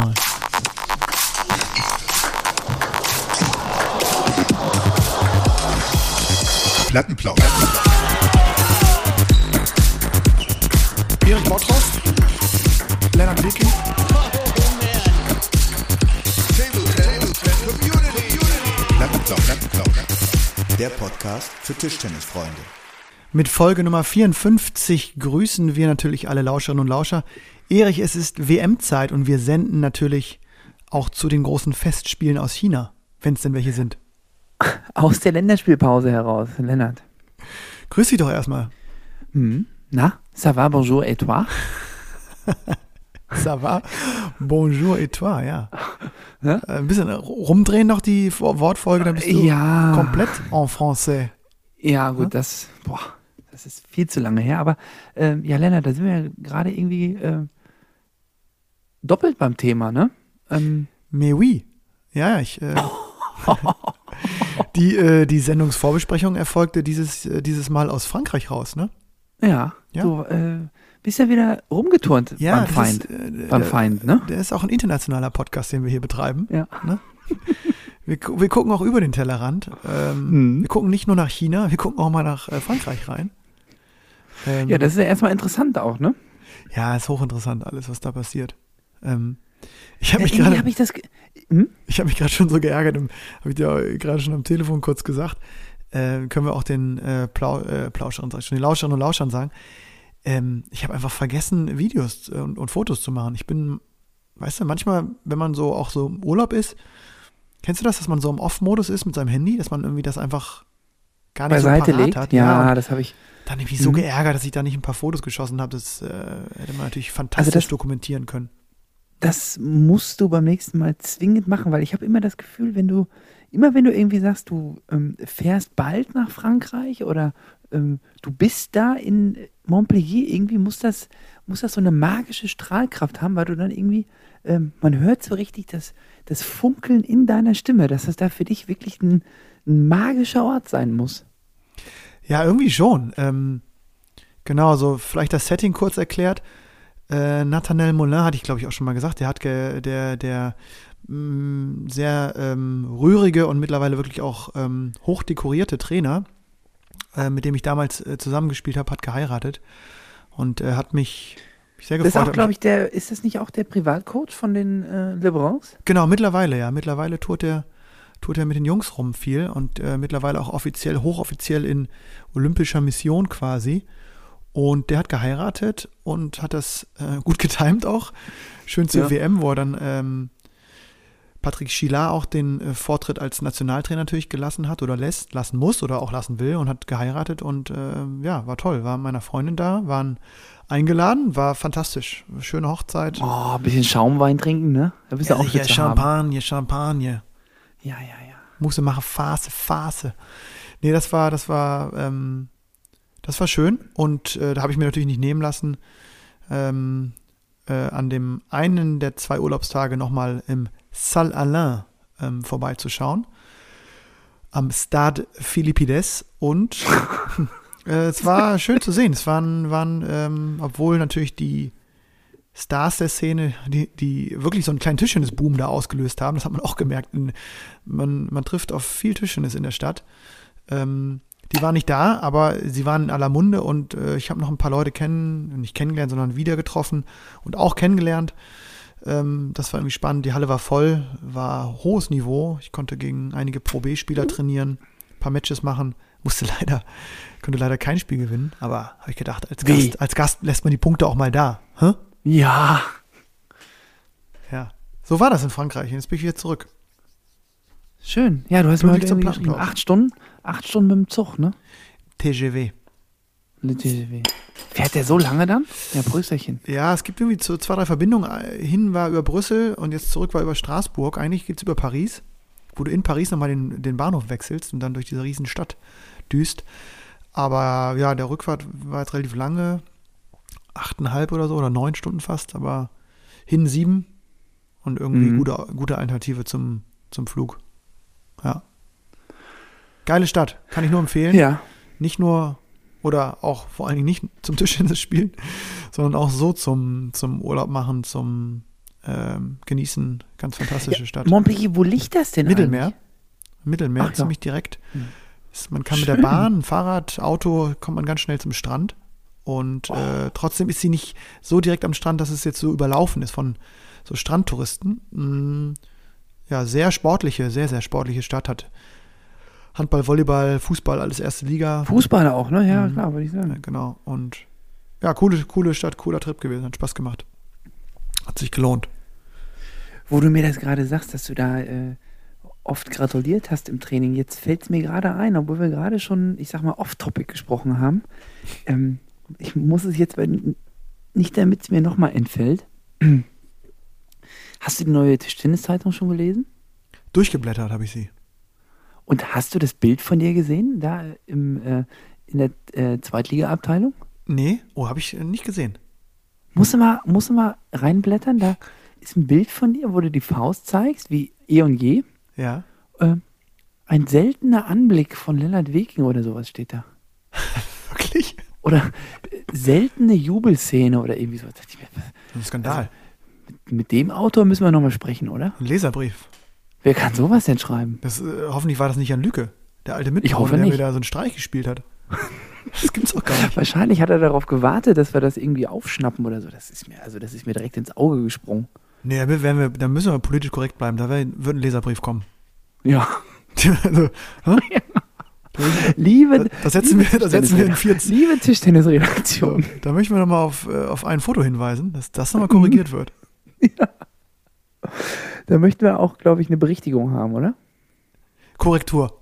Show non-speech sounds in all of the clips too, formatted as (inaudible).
mal. Plattenplausch. Erik Bottroff, Lennart Wicking. Plattenplausch. Plattenplausch. Der Podcast für Tischtennisfreunde. Mit Folge Nummer 54 grüßen wir natürlich alle Lauscherinnen und Lauscher. Erich, es ist WM-Zeit und wir senden natürlich auch zu den großen Festspielen aus China, wenn es denn welche sind. Aus der Länderspielpause heraus, Lennart. Grüß dich doch erstmal. Hm. Na, ça va, bonjour et toi? (laughs) Ça va? Bonjour et toi, ja. Äh, Ein bisschen rumdrehen noch die Wortfolge, dann bist du Ja. komplett en français. Ja, gut, Ja? das, boah, das ist viel zu lange her. Aber ähm, ja, Lennart, da sind wir ja gerade irgendwie äh, doppelt beim Thema, ne? Ähm, Mais oui. Ja, ja, ich. Äh, (laughs) die, äh, die Sendungsvorbesprechung erfolgte dieses, äh, dieses Mal aus Frankreich raus, ne? ja, Ja. du äh, bist ja wieder rumgeturnt Ja, beim Feind. Ist, äh, beim der, Feind, ne? Der ist auch ein internationaler Podcast, den wir hier betreiben. Ja. Wir, gu- wir gucken auch über den Tellerrand. Ähm, Mhm. Wir gucken nicht nur nach China, wir gucken auch mal nach äh, Frankreich rein. Ähm, Ja, das ist ja erstmal interessant auch, ne? ja, ist hochinteressant alles, was da passiert. Ähm, ich habe Ja, mich gerade habe ich das. ge- Hm? Ich habe mich gerade schon so geärgert, habe ich dir gerade schon am Telefon kurz gesagt. Äh, können wir auch den äh, Plau äh, Plauschern, schon, den Lauschern und Lauschern sagen. Ähm, ich habe einfach vergessen, Videos äh, und, und Fotos zu machen. Ich bin, weißt du, manchmal, wenn man so auch so im Urlaub ist, kennst du das, dass man so im Off-Modus ist mit seinem Handy, dass man irgendwie das einfach gar nicht Beiseite so parat legt? hat? Ja, und das habe ich. Dann irgendwie so Mhm. geärgert, dass ich da nicht ein paar Fotos geschossen habe. Das äh, hätte man natürlich fantastisch Also das- dokumentieren können. das musst du beim nächsten Mal zwingend machen, weil ich habe immer das Gefühl, wenn du, immer wenn du irgendwie sagst, du ähm, fährst bald nach Frankreich oder ähm, du bist da in Montpellier, irgendwie muss das, muss das so eine magische Strahlkraft haben, weil du dann irgendwie, ähm, man hört so richtig das, das Funkeln in deiner Stimme, dass das da für dich wirklich ein, ein magischer Ort sein muss. Ja, irgendwie schon. Ähm, genau, so vielleicht das Setting kurz erklärt. Äh, Nathanael Moulin hatte ich, glaube ich, auch schon mal gesagt. Der hat ge, der, der mh, sehr ähm, rührige und mittlerweile wirklich auch ähm, hochdekorierte Trainer, äh, mit dem ich damals äh, zusammengespielt habe, hat geheiratet und äh, hat mich sehr Das ist gefreut. auch, glaube ich, der, ist das nicht auch der Privatcoach von den äh, Lebrons? Genau, mittlerweile, ja. Mittlerweile tourt er, tourt er mit den Jungs rum viel und äh, mittlerweile auch offiziell, hochoffiziell in olympischer Mission quasi. Und der hat geheiratet und hat das äh, gut getimt auch. Schön zur Ja. WM, wo er dann ähm, Patrick Schillar auch den äh, Vortritt als Nationaltrainer natürlich gelassen hat oder lässt, lassen muss oder auch lassen will und hat geheiratet und äh, ja, war toll. War meiner Freundin da, waren eingeladen, war fantastisch. Schöne Hochzeit. Oh, ein bisschen Schaumwein trinken, ne? Da bist du auch sicher, haben. Champagne, Champagne. Ja, ja, ja. Musste machen, Phase, Phase. Nee, das war, das war, ähm, das war schön und äh, da habe ich mir natürlich nicht nehmen lassen, ähm, äh, an dem einen der zwei Urlaubstage nochmal im Salle Alain ähm, vorbeizuschauen. Am Stade Philippides und (laughs) äh, es war schön zu sehen. Es waren, waren ähm, obwohl natürlich die Stars der Szene, die, die wirklich so einen kleinen Tischtennisboom da ausgelöst haben. Das hat man auch gemerkt. Man, man trifft auf viel Tischtennis in der Stadt. Ähm, die waren nicht da, aber sie waren in aller Munde und äh, ich habe noch ein paar Leute kennen, nicht kennengelernt, sondern wieder getroffen und auch kennengelernt. Ähm, das war irgendwie spannend. Die Halle war voll, war hohes Niveau. Ich konnte gegen einige Pro B-Spieler trainieren, ein paar Matches machen. Musste (laughs) leider, konnte leider kein Spiel gewinnen, aber habe ich gedacht, als? Gast, als Gast lässt man die Punkte auch mal da. Hä? Ja. Ja, so war das in Frankreich. Jetzt bin ich wieder zurück. Schön. Ja, du hast mir heute zum geschrieben, acht Stunden, acht Stunden mit dem Zug, ne? TGV. Le TGV. Fährt der so lange dann? Ja, Prösterchen. Ja, es gibt irgendwie zwei, drei Verbindungen. Hin war über Brüssel und jetzt zurück war über Straßburg. Eigentlich geht es über Paris, wo du in Paris nochmal den, den Bahnhof wechselst und dann durch diese riesen Stadt düst. Aber ja, der Rückfahrt war jetzt relativ lange. Achteinhalb oder so oder neun Stunden fast, aber hin sieben und irgendwie Mhm. gute, gute Alternative zum, zum Flug. Ja. Geile Stadt, kann ich nur empfehlen. Ja. nicht nur oder auch vor allen Dingen nicht zum Tischtennis spielen, sondern auch so zum, zum Urlaub machen, zum ähm, genießen. Ganz fantastische Stadt. Montpellier, wo liegt das denn Mittelmeer. eigentlich? Mittelmeer, Ach ja. ziemlich direkt. Hm. Man kann mit Schön. der Bahn, Fahrrad, Auto, kommt man ganz schnell zum Strand. Und äh, trotzdem ist sie nicht so direkt am Strand, dass es jetzt so überlaufen ist von so Strandtouristen. Mm, ja, sehr sportliche, sehr, sehr sportliche Stadt hat Handball, Volleyball, Fußball, alles erste Liga. Fußball auch, ne? Ja, Mhm. klar, würde ich Ja, sagen. genau. Und ja, coole, coole Stadt, cooler Trip gewesen, hat Spaß gemacht. Hat sich gelohnt. Wo du mir das gerade sagst, dass du da äh, oft gratuliert hast im Training, jetzt fällt es mir gerade ein, obwohl wir gerade schon, ich sag mal, off-topic gesprochen haben. Ähm, ich muss es jetzt, weil, nicht damit es mir nochmal entfällt. Hast du die neue Tischtenniszeitung schon gelesen? Durchgeblättert habe ich sie. Und hast du das Bild von dir gesehen, da im, äh, in der äh, Zweitliga-Abteilung? Nee, oh, habe ich nicht gesehen. Musst du, mal, musst du mal reinblättern, da ist ein Bild von dir, wo du die Faust zeigst, wie eh und je. Ja. Äh, ein seltener Anblick von Lennart Weking oder sowas steht da. (laughs) Wirklich? Oder äh, seltene Jubelszene oder irgendwie mir, Ein Skandal. Mit dem Autor müssen wir nochmal sprechen, oder? Ein Leserbrief. Wer kann sowas denn schreiben? Das, äh, hoffentlich war das nicht Jan Lücke, der alte Mitbewohner, der mir da so einen Streich gespielt hat. Das gibt's doch gar nicht. (laughs) Wahrscheinlich hat er darauf gewartet, dass wir das irgendwie aufschnappen oder so. Das ist mir, also das ist mir direkt ins Auge gesprungen. Nee, da, wir, da müssen wir politisch korrekt bleiben. Da wird ein Leserbrief kommen. Ja. (laughs) also, hä? (laughs) Liebe, Da- da setzen wir- da setzen wir in vier- Liebe so, Tischtennisredaktion. da möchten wir nochmal auf, äh, auf ein Foto hinweisen, dass das nochmal korrigiert (laughs) wird. Da möchten wir auch, glaube ich, eine Berichtigung haben, oder? Korrektur.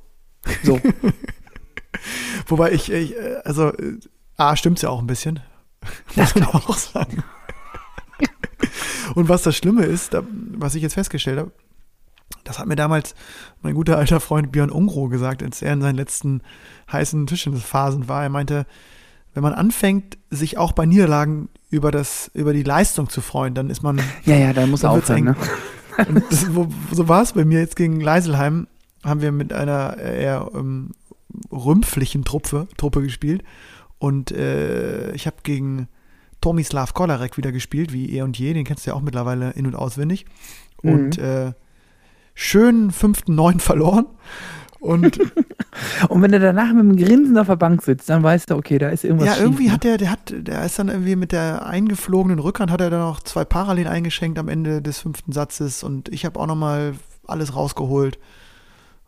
So. (laughs) Wobei ich, ich äh, also, äh, A, stimmt's ja auch ein bisschen. Muss man auch sagen. Und was das Schlimme ist, da, was ich jetzt festgestellt habe, das hat mir damals mein guter alter Freund Björn Ungro gesagt, als er in seinen letzten heißen Tischtennisphasen war. Er meinte, wenn man anfängt, sich auch bei Niederlagen über, das, über die Leistung zu freuen, dann ist man Ja, ja, da muss er aufhören, ne? Und das, wo, so war es bei mir jetzt gegen Leiselheim. Haben wir mit einer eher ähm, rümpflichen Truppe, Truppe gespielt. Und äh, ich habe gegen Tomislav Kolarek wieder gespielt, wie eh und je. Den kennst du ja auch mittlerweile in- und auswendig. Und äh, schön fünften, neun verloren. Und (laughs) Und wenn er danach mit einem Grinsen auf der Bank sitzt, dann weißt du, okay, da ist irgendwas ja, schief, irgendwie ne? hat der, der hat, der ist dann irgendwie mit der eingeflogenen Rückhand hat er dann noch zwei Parallel eingeschenkt am Ende des fünften Satzes und ich habe auch noch mal alles rausgeholt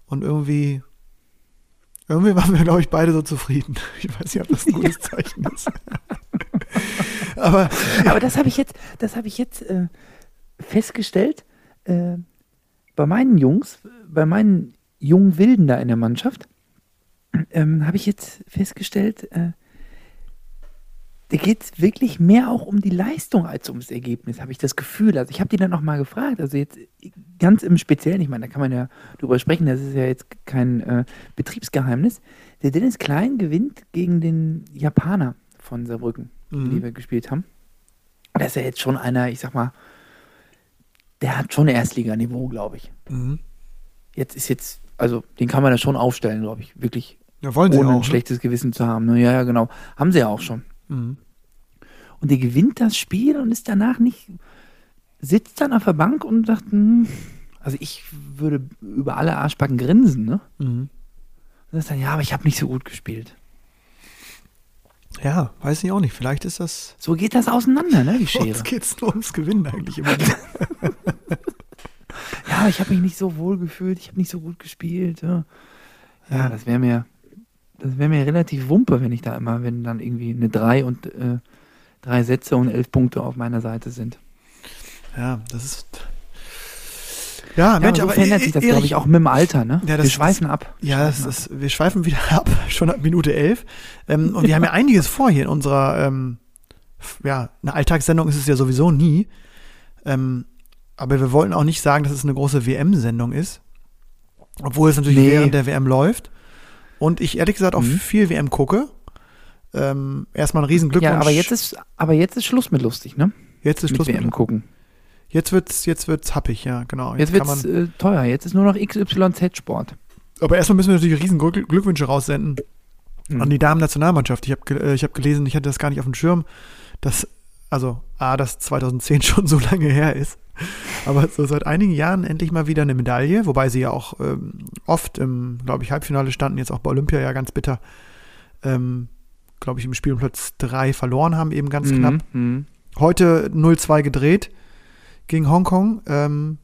und irgendwie, irgendwie (laughs) waren wir, glaube ich, beide so zufrieden. (laughs) Ich weiß nicht, ob das ein gutes Zeichen ist. Aber Aber das habe ich jetzt, das habe ich jetzt äh, festgestellt äh, bei meinen Jungs, bei meinen jungen Wilden da in der Mannschaft, ähm, habe ich jetzt festgestellt, äh, da geht es wirklich mehr auch um die Leistung als ums Ergebnis, habe ich das Gefühl. Also ich habe die dann noch mal gefragt, also jetzt ganz im Speziellen, ich meine, da kann man ja drüber sprechen, das ist ja jetzt kein äh, Betriebsgeheimnis. Der Dennis Klein gewinnt gegen den Japaner von Saarbrücken, Mhm. die wir gespielt haben. Das ist ja jetzt schon einer, ich sag mal, der hat schon Erstliganiveau, glaube ich. mhm. Jetzt ist jetzt, also den kann man da schon aufstellen, glaube ich, wirklich, ja, wollen sie ohne ein ne? schlechtes Gewissen zu haben. Ne? Ja, ja, genau. Haben sie ja auch schon. Mhm. Und der gewinnt das Spiel und ist danach nicht, sitzt dann auf der Bank und sagt, hm, also ich würde über alle Arschbacken grinsen, ne? Mhm. Und sagt dann, ja, aber ich habe nicht so gut gespielt. Ja, weiß ich auch nicht. Vielleicht ist das. So geht das auseinander, ne, die (laughs) Schere. Uns geht's nur ums Gewinnen eigentlich immer. (laughs) Ja, ich habe mich nicht so wohl gefühlt, ich habe nicht so gut gespielt. Ja, ja das wäre mir, das wäre mir relativ wumpe, wenn ich da immer, wenn dann irgendwie eine drei und äh, drei Sätze und elf Punkte auf meiner Seite sind. ja, das ist. Ja, Ja, Mensch, aber so aber verändert E- sich das, glaube ich, auch mit dem Alter, ne? Ja, das- Wir schweifen ab. Ja, das ist, wir schweifen wieder (laughs) ab, schon ab Minute elf. Ähm, und wir haben ja einiges vor hier in unserer, ähm, ja, eine Alltagssendung ist es ja sowieso nie. Ähm, aber wir wollten auch nicht sagen, dass es eine große WM-Sendung ist. Obwohl es natürlich Nee. während der WM läuft. Und ich ehrlich gesagt auch Mhm. viel WM gucke. Ähm, erstmal ein Riesenglückwunsch. Ja, aber jetzt ist, aber jetzt ist Schluss mit lustig, ne? jetzt ist Mit Schluss WM mit, gucken. Jetzt wird's, jetzt wird's happig, ja, genau. Jetzt kann wird's man, äh, teuer. Jetzt ist nur noch XYZ-Sport. aber erstmal müssen wir natürlich riesen Glück- Glückwünsche raussenden Mhm. an die Damen-Nationalmannschaft. Ich habe äh, ich hab gelesen, ich hatte das gar nicht auf dem Schirm, dass, also A, dass 2010 (laughs) schon so lange her ist. (laughs) Aber so seit einigen Jahren endlich mal wieder eine Medaille, wobei sie ja auch ähm, oft im, glaube ich, Halbfinale standen, jetzt auch bei Olympia ja ganz bitter, ähm, glaube ich, im Spiel um Platz 3 verloren haben, eben ganz knapp. Mhm. Heute 0-2 gedreht gegen Hongkong. Ähm,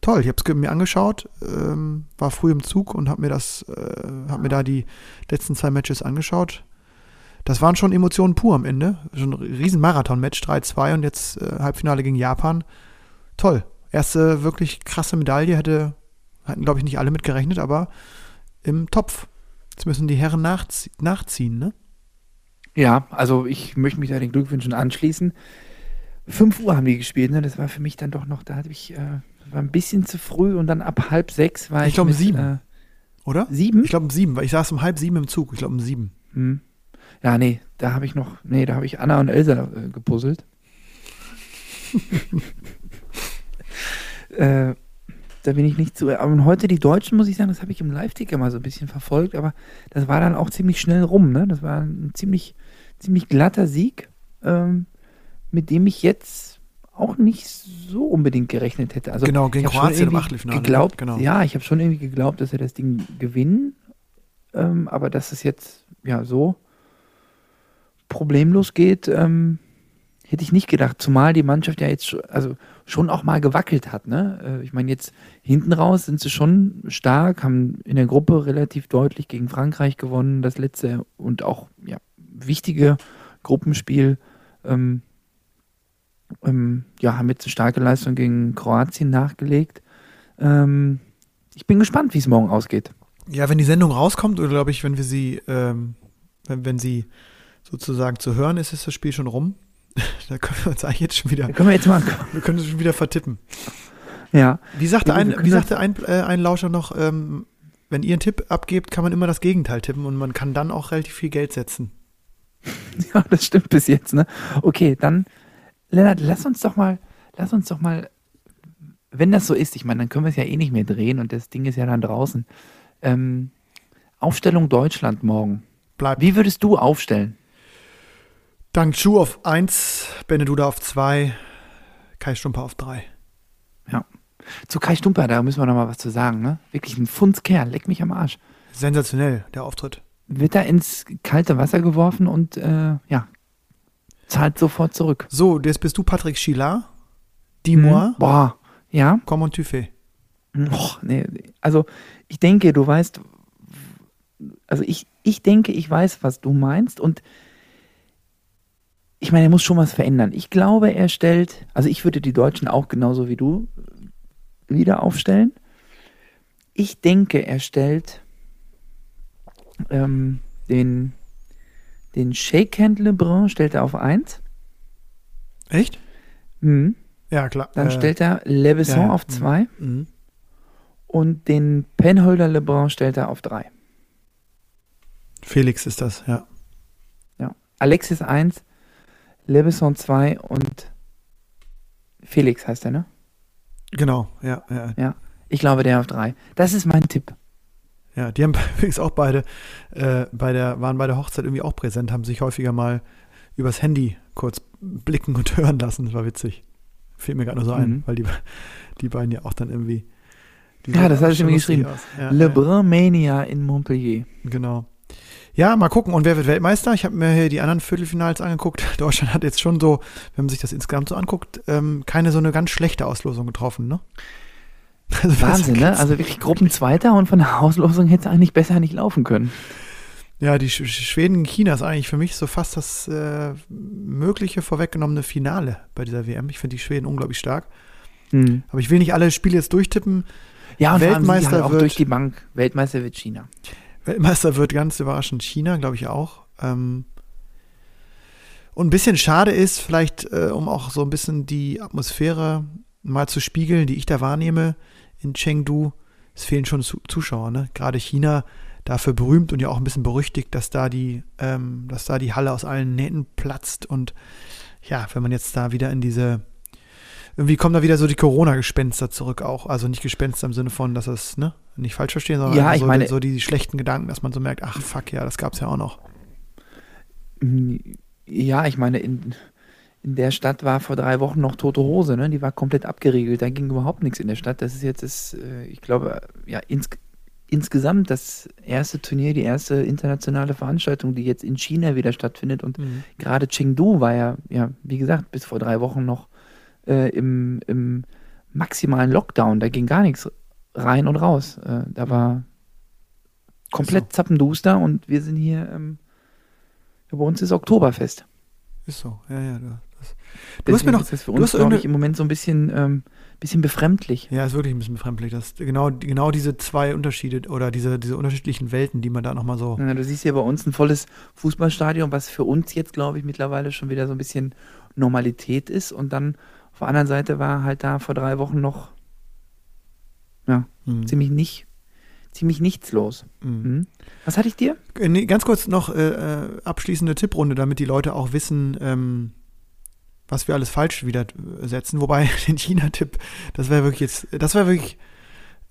toll, ich habe es mir angeschaut, ähm, war früh im Zug und habe mir das, äh, habe mir da die letzten zwei Matches angeschaut. Das waren schon Emotionen pur am Ende. Schon ein riesen Marathon-Match, 3-2 und jetzt äh, Halbfinale gegen Japan. Toll. Erste wirklich krasse Medaille hätte, hatten glaube ich nicht alle mit gerechnet, aber im Topf. Jetzt müssen die Herren nachzie nachziehen, ne? Ja, also ich möchte mich da den Glückwünschen anschließen. 5 Uhr haben die gespielt, ne? Das war für mich dann doch noch, da hatte ich, äh, war ein bisschen zu früh und dann ab halb sechs war ich. Ich glaube, um sieben. Äh, Oder? sieben? Ich glaube um sieben, weil ich saß um halb sieben im Zug. Ich glaube um sieben. Hm. Ja, nee, da habe ich noch, nee, da habe ich Anna und Elsa äh, gepuzzelt. (laughs) äh, da bin ich nicht zu. Aber heute die Deutschen, muss ich sagen, das habe ich im Live-Ticker mal so ein bisschen verfolgt, aber das war dann auch ziemlich schnell rum, ne? Das war ein ziemlich, ziemlich glatter Sieg, ähm, mit dem ich jetzt auch nicht so unbedingt gerechnet hätte. Also genau, gegen Kroatien im Achtelfinale. Geglaubt, genau. Ja, ich habe schon irgendwie geglaubt, dass er das Ding gewinnen, ähm, aber dass es jetzt ja so problemlos geht, ähm, hätte ich nicht gedacht. Zumal die Mannschaft ja jetzt schon, also schon auch mal gewackelt hat. Ne? Äh, Ich meine, jetzt hinten raus sind sie schon stark, haben in der Gruppe relativ deutlich gegen Frankreich gewonnen, das letzte und auch ja, wichtige Gruppenspiel. Ähm, ähm, ja, haben jetzt eine starke Leistung gegen Kroatien nachgelegt. Ähm, ich bin gespannt, wie es morgen ausgeht. Ja, wenn die Sendung rauskommt, oder glaube ich, wenn wir sie, ähm, wenn, wenn sie sozusagen zu hören ist, ist das Spiel schon rum. (laughs) da können wir uns eigentlich jetzt schon wieder, Da können wir jetzt mal. wir können es schon wieder vertippen. Ja, Wie sagte Ja, ein, wie sagte ein, äh, ein Lauscher noch, ähm, wenn ihr einen Tipp abgebt, kann man immer das Gegenteil tippen und man kann dann auch relativ viel Geld setzen. (laughs) Ja, das stimmt bis jetzt, ne? Okay, dann, Lennart, lass uns doch mal, lass uns doch mal, wenn das so ist, ich meine, dann können wir es ja eh nicht mehr drehen und das Ding ist ja dann draußen. Ähm, Aufstellung Deutschland morgen. Bleibt Wie würdest du aufstellen? Dank Chu auf 1, Beneduda auf 2, Kai Stumper auf 3. Zu Kai Stumper, da müssen wir noch mal was zu sagen, ne? Wirklich ein Fundskerl, leck mich am Arsch. Sensationell, der Auftritt. Wird da ins kalte Wasser geworfen und, äh, ja, zahlt sofort zurück. So, jetzt bist du Patrick Schillard. Dis-moi, Hm? Boah, ja. comment tu fais? Och, nee, also ich denke, du weißt, also ich, ich denke, ich weiß, was du meinst und ich meine, er muss schon was verändern. Ich glaube, er stellt, also ich würde die Deutschen auch genauso wie du wieder aufstellen. Ich denke, er stellt ähm, den, den Shakehand LeBron stellt er auf 1. Echt? Mhm. Ja, klar. Dann Äh, stellt er Leveson ja, ja. auf 2 mhm. und den Penholder LeBron stellt er auf 3. Felix ist das, ja. Ja. Alexis 1, Leveson 2 und Felix heißt er, ne? Genau, ja, ja. Ich glaube, der auf 3. Das ist mein Tipp. Ja, die haben (laughs) übrigens auch beide äh, bei der, waren bei der Hochzeit irgendwie auch präsent, haben sich häufiger mal übers Handy kurz blicken und (laughs) hören lassen. Das war witzig. Fehlt mir gerade nur so ein, Mhm. weil die, die beiden ja auch dann irgendwie. Ja, das hatte ich schon geschrieben. Ja, LeBron Mania in Montpellier. ja, genau. Ja, mal gucken. Und wer wird Weltmeister? Ich habe mir hier die anderen Viertelfinals angeguckt. (laughs) Deutschland hat jetzt schon so, wenn man sich das insgesamt so anguckt, ähm, keine so eine ganz schlechte Auslosung getroffen, ne? (laughs) Also, Wahnsinn, ne? Also wirklich Gruppenzweiter und von der Auslosung hätte es eigentlich besser nicht laufen können. Ja, die Sch Schweden gegen China ist eigentlich für mich so fast das äh, mögliche vorweggenommene Finale bei dieser WM. Ich finde die Schweden unglaublich stark. Hm. Aber ich will nicht alle Spiele jetzt durchtippen. Ja, und Weltmeister halt auch wird- durch die Bank. Weltmeister wird China. Weltmeister wird ganz überraschend China, glaube ich auch. Ähm und ein bisschen schade ist, vielleicht, äh, um auch so ein bisschen die Atmosphäre mal zu spiegeln, die ich da wahrnehme in Chengdu. Es fehlen schon Zu Zuschauer, ne? Gerade China dafür berühmt und ja auch ein bisschen berüchtigt, dass da die, ähm, dass da die Halle aus allen Nähten platzt und ja, wenn man jetzt da wieder in diese irgendwie kommen da wieder so die Corona-Gespenster zurück auch. Also nicht Gespenster im Sinne von, dass es, ne, nicht falsch verstehen, sondern Ja, ich so, meine- so die schlechten Gedanken, dass man so merkt, ach fuck, ja, das gab's ja auch noch. Hm, Ja, ich meine, in, in der Stadt war vor drei Wochen noch tote Hose, ne? Die war komplett abgeriegelt. Da ging überhaupt nichts in der Stadt. Das ist jetzt, das, äh, ich glaube, ja, ins, insgesamt das erste Turnier, die erste internationale Veranstaltung, die jetzt in China wieder stattfindet. Und Mhm. gerade Chengdu war ja, ja, wie gesagt, bis vor drei Wochen noch äh, im, im maximalen Lockdown. Da ging gar nichts rein und raus. Äh, da war komplett zappenduster und wir sind hier, ähm, bei uns ist Oktoberfest. Ist so, ja, ja. da- Das, du hast mir noch, ist das für uns, glaube ich, im Moment so ein bisschen, ähm, bisschen befremdlich. ja, ist wirklich ein bisschen befremdlich. Das, genau, genau diese zwei Unterschiede oder diese, diese unterschiedlichen Welten, die man da nochmal so. Ja, du siehst hier bei uns ein volles Fußballstadion, was für uns jetzt, glaube ich, mittlerweile schon wieder so ein bisschen Normalität ist. Und dann auf der anderen Seite war halt da vor drei Wochen noch Mhm. ziemlich nicht, ziemlich nichts los. Mhm. Mhm. Was hatte ich dir? Äh, nee, ganz kurz noch äh, äh, abschließende Tipprunde, damit die Leute auch wissen, ähm, was wir alles falsch wieder äh. Wobei (laughs) den China-Tipp, das wäre wirklich jetzt, das wäre wirklich,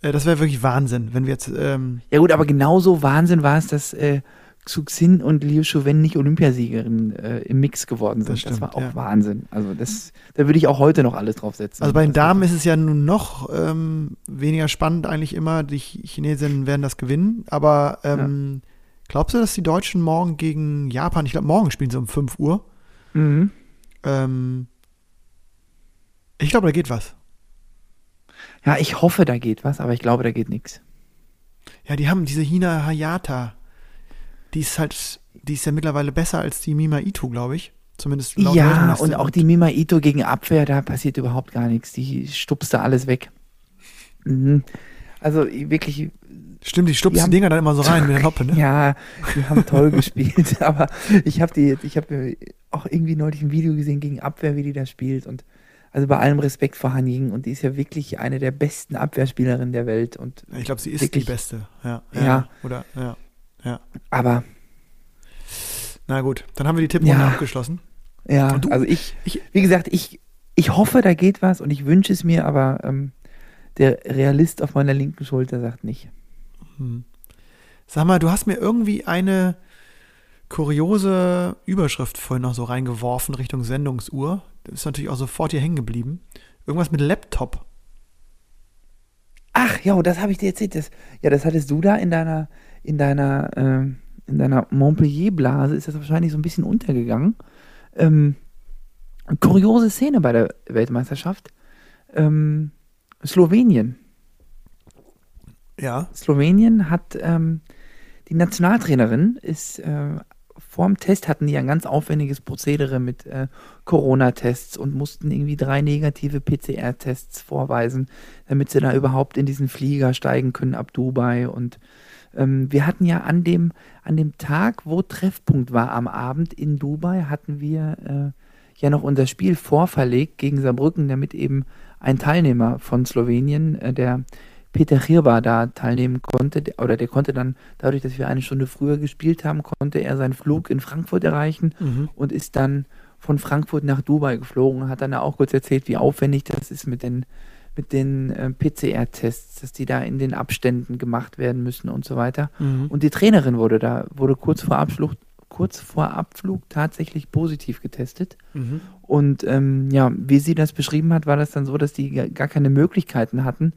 äh, das wäre wirklich Wahnsinn, wenn wir jetzt, ähm, Ja gut, aber genauso Wahnsinn war es, dass äh, Xuxin und Liu Shuwen nicht Olympiasiegerin äh, im Mix geworden sind. Das Das, stimmt, war auch ja. Wahnsinn. Also das, da würde ich auch heute noch alles drauf setzen. also bei den Das- Damen ist es ja nun noch ähm, weniger spannend eigentlich immer. Die Ch- Chinesinnen werden das gewinnen. Aber ähm, glaubst du, dass die Deutschen morgen gegen Japan, ich glaube morgen spielen sie um 5 Uhr, Mhm. ähm, ich glaube, da geht was. Ja, ich hoffe, da geht was, aber ich glaube, da geht nichts. Ja, die haben diese Hina Hayata. Die ist halt, die ist ja mittlerweile besser als die Mima Ito, glaube ich. Zumindest laut Ja, und auch die Mima Ito gegen Abwehr, da passiert überhaupt gar nichts. Die stupst da alles weg. Mhm. Also wirklich, Stimmt, die stupst die die, Dinger dann immer so rein mit der Hoppe, ne? (laughs) ja, die haben toll gespielt. (laughs) Aber ich habe die, ich habe auch irgendwie neulich ein Video gesehen gegen Abwehr, wie die da spielt. Und also bei allem Respekt vor Han Ying. Und die ist ja wirklich eine der besten Abwehrspielerinnen der Welt. Und Ich glaube, sie ist Wirklich. die Beste. Ja. Ja. Oder, ja. Aber Na gut, dann haben wir die Tipprunde Ja. abgeschlossen. ja, also ich, ich- wie gesagt, ich, ich hoffe, da geht was und ich wünsche es mir, aber ähm, der Realist auf meiner linken Schulter sagt nicht. Hm. Sag mal, du hast mir irgendwie eine kuriose Überschrift vorhin noch so reingeworfen Richtung Sendungsuhr. Das ist natürlich auch sofort hier hängen geblieben. Irgendwas mit Laptop. Ach ja, das habe ich dir erzählt. Das, ja, das hattest du da in deiner, in deiner, ähm, in deiner Montpellier-Blase, ist das wahrscheinlich so ein bisschen untergegangen. Ähm, kuriose Szene bei der Weltmeisterschaft. Ähm, Slowenien. Ja. Slowenien hat ähm, die Nationaltrainerin ist äh, vorm Test hatten die ein ganz aufwendiges Prozedere mit äh, Corona-Tests und mussten irgendwie drei negative PCR-Tests vorweisen, damit sie da überhaupt in diesen Flieger steigen können ab Dubai. Und ähm, wir hatten ja an dem, an dem Tag, wo Treffpunkt war am Abend in Dubai, hatten wir äh, ja noch unser Spiel vorverlegt gegen Saarbrücken, damit eben ein Teilnehmer von Slowenien, äh, der Peter Chirba da teilnehmen konnte, der- oder der konnte dann, dadurch, dass wir eine Stunde früher gespielt haben, konnte er seinen Flug in Frankfurt erreichen Mhm. und ist dann von Frankfurt nach Dubai geflogen, hat dann auch kurz erzählt, wie aufwendig das ist mit den, mit den äh, PCR-Tests, dass die da in den Abständen gemacht werden müssen und so weiter. Mhm. Und die Trainerin wurde da, wurde kurz vor Abflug, kurz vor Abflug tatsächlich positiv getestet. Mhm. Und ähm, ja, wie sie das beschrieben hat, war das dann so, dass die ga- gar keine Möglichkeiten hatten,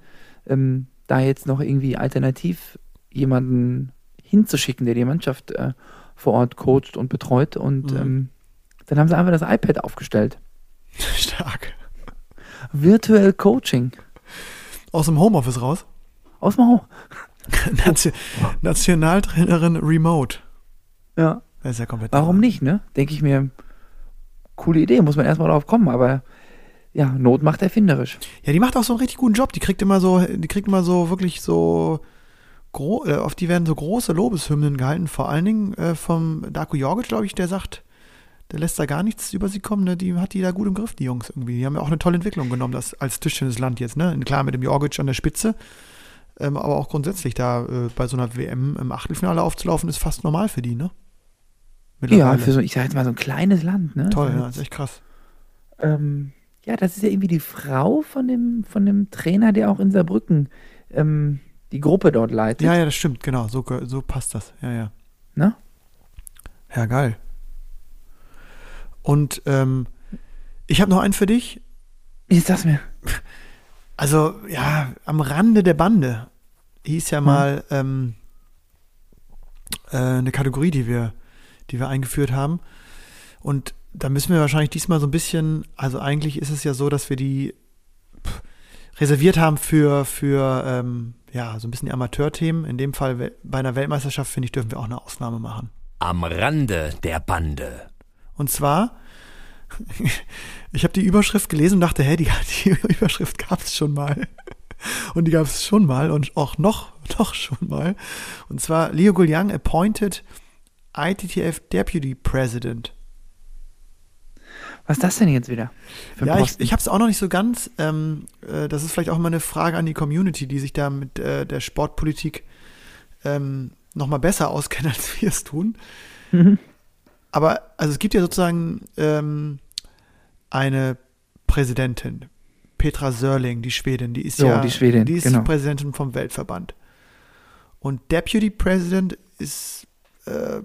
ähm, da jetzt noch irgendwie alternativ jemanden hinzuschicken, der die Mannschaft äh, vor Ort coacht und betreut. Und Mhm. ähm, dann haben sie einfach das iPad aufgestellt. (laughs) Stark. Virtual Coaching. Aus dem Homeoffice raus. Aus dem. (laughs) Nation Nationaltrainerin Remote. Ja. Das ist ja komplett. Warum nicht, ne? Denke ich mir, coole Idee, muss man erstmal drauf kommen, aber ja, Not macht erfinderisch. Ja, die macht auch so einen richtig guten Job. Die kriegt immer so, die kriegt immer so wirklich so, äh, auf die werden so große Lobeshymnen gehalten. Vor allen Dingen äh, vom Darko Jorgic, glaube ich, der sagt, der lässt da gar nichts über sie kommen. Ne? Die hat die da gut im Griff, die Jungs irgendwie. Die haben ja auch eine tolle Entwicklung genommen, das als Tischtennisland jetzt. Ne? Klar mit dem Jorgic an der Spitze, ähm, aber auch grundsätzlich da äh, bei so einer WM im Achtelfinale aufzulaufen, ist fast normal für die, ne? Ja, für so, ich sag jetzt mal, so ein kleines Land, ne? Toll, So ja, jetzt- ist echt krass. Ähm, ja, das ist ja irgendwie die Frau von dem, von dem Trainer, der auch in Saarbrücken ähm, die Gruppe dort leitet. Ja, ja, das stimmt, genau. So, so passt das. Ja, ja. Ne? Ja, geil. Und ähm, Ich habe noch einen für dich. Jetzt sag's mir. Also, ja, am Rande der Bande hieß ja mal ähm, äh, eine Kategorie, die wir, die wir eingeführt haben. Und da müssen wir wahrscheinlich diesmal so ein bisschen, also eigentlich ist es ja so, dass wir die pff, reserviert haben für, für ähm, ja, so ein bisschen die Amateurthemen. In dem Fall bei einer Weltmeisterschaft, finde ich, dürfen wir auch eine Ausnahme machen. Am Rande der Bande. Und zwar, (laughs) ich habe die Überschrift gelesen und dachte, hä, die, (laughs) die Überschrift gab es schon mal. Und die gab es schon mal und auch noch, (laughs) noch schon mal. Und zwar Leo Guliang appointed ITTF Deputy President. Was ist das denn jetzt wieder? Ja, ich, Posten? ich habe es auch noch nicht so ganz. Ähm, äh, das ist vielleicht auch mal eine Frage an die Community, die sich da mit äh, der Sportpolitik ähm, noch mal besser auskennt, als wir es tun. Mhm. Aber also es gibt ja sozusagen ähm, eine Präsidentin, Petra Sörling, die Schwedin, die ist So, ja die Schwedin, die ist genau. Präsidentin vom Weltverband. Und Deputy President ist, äh,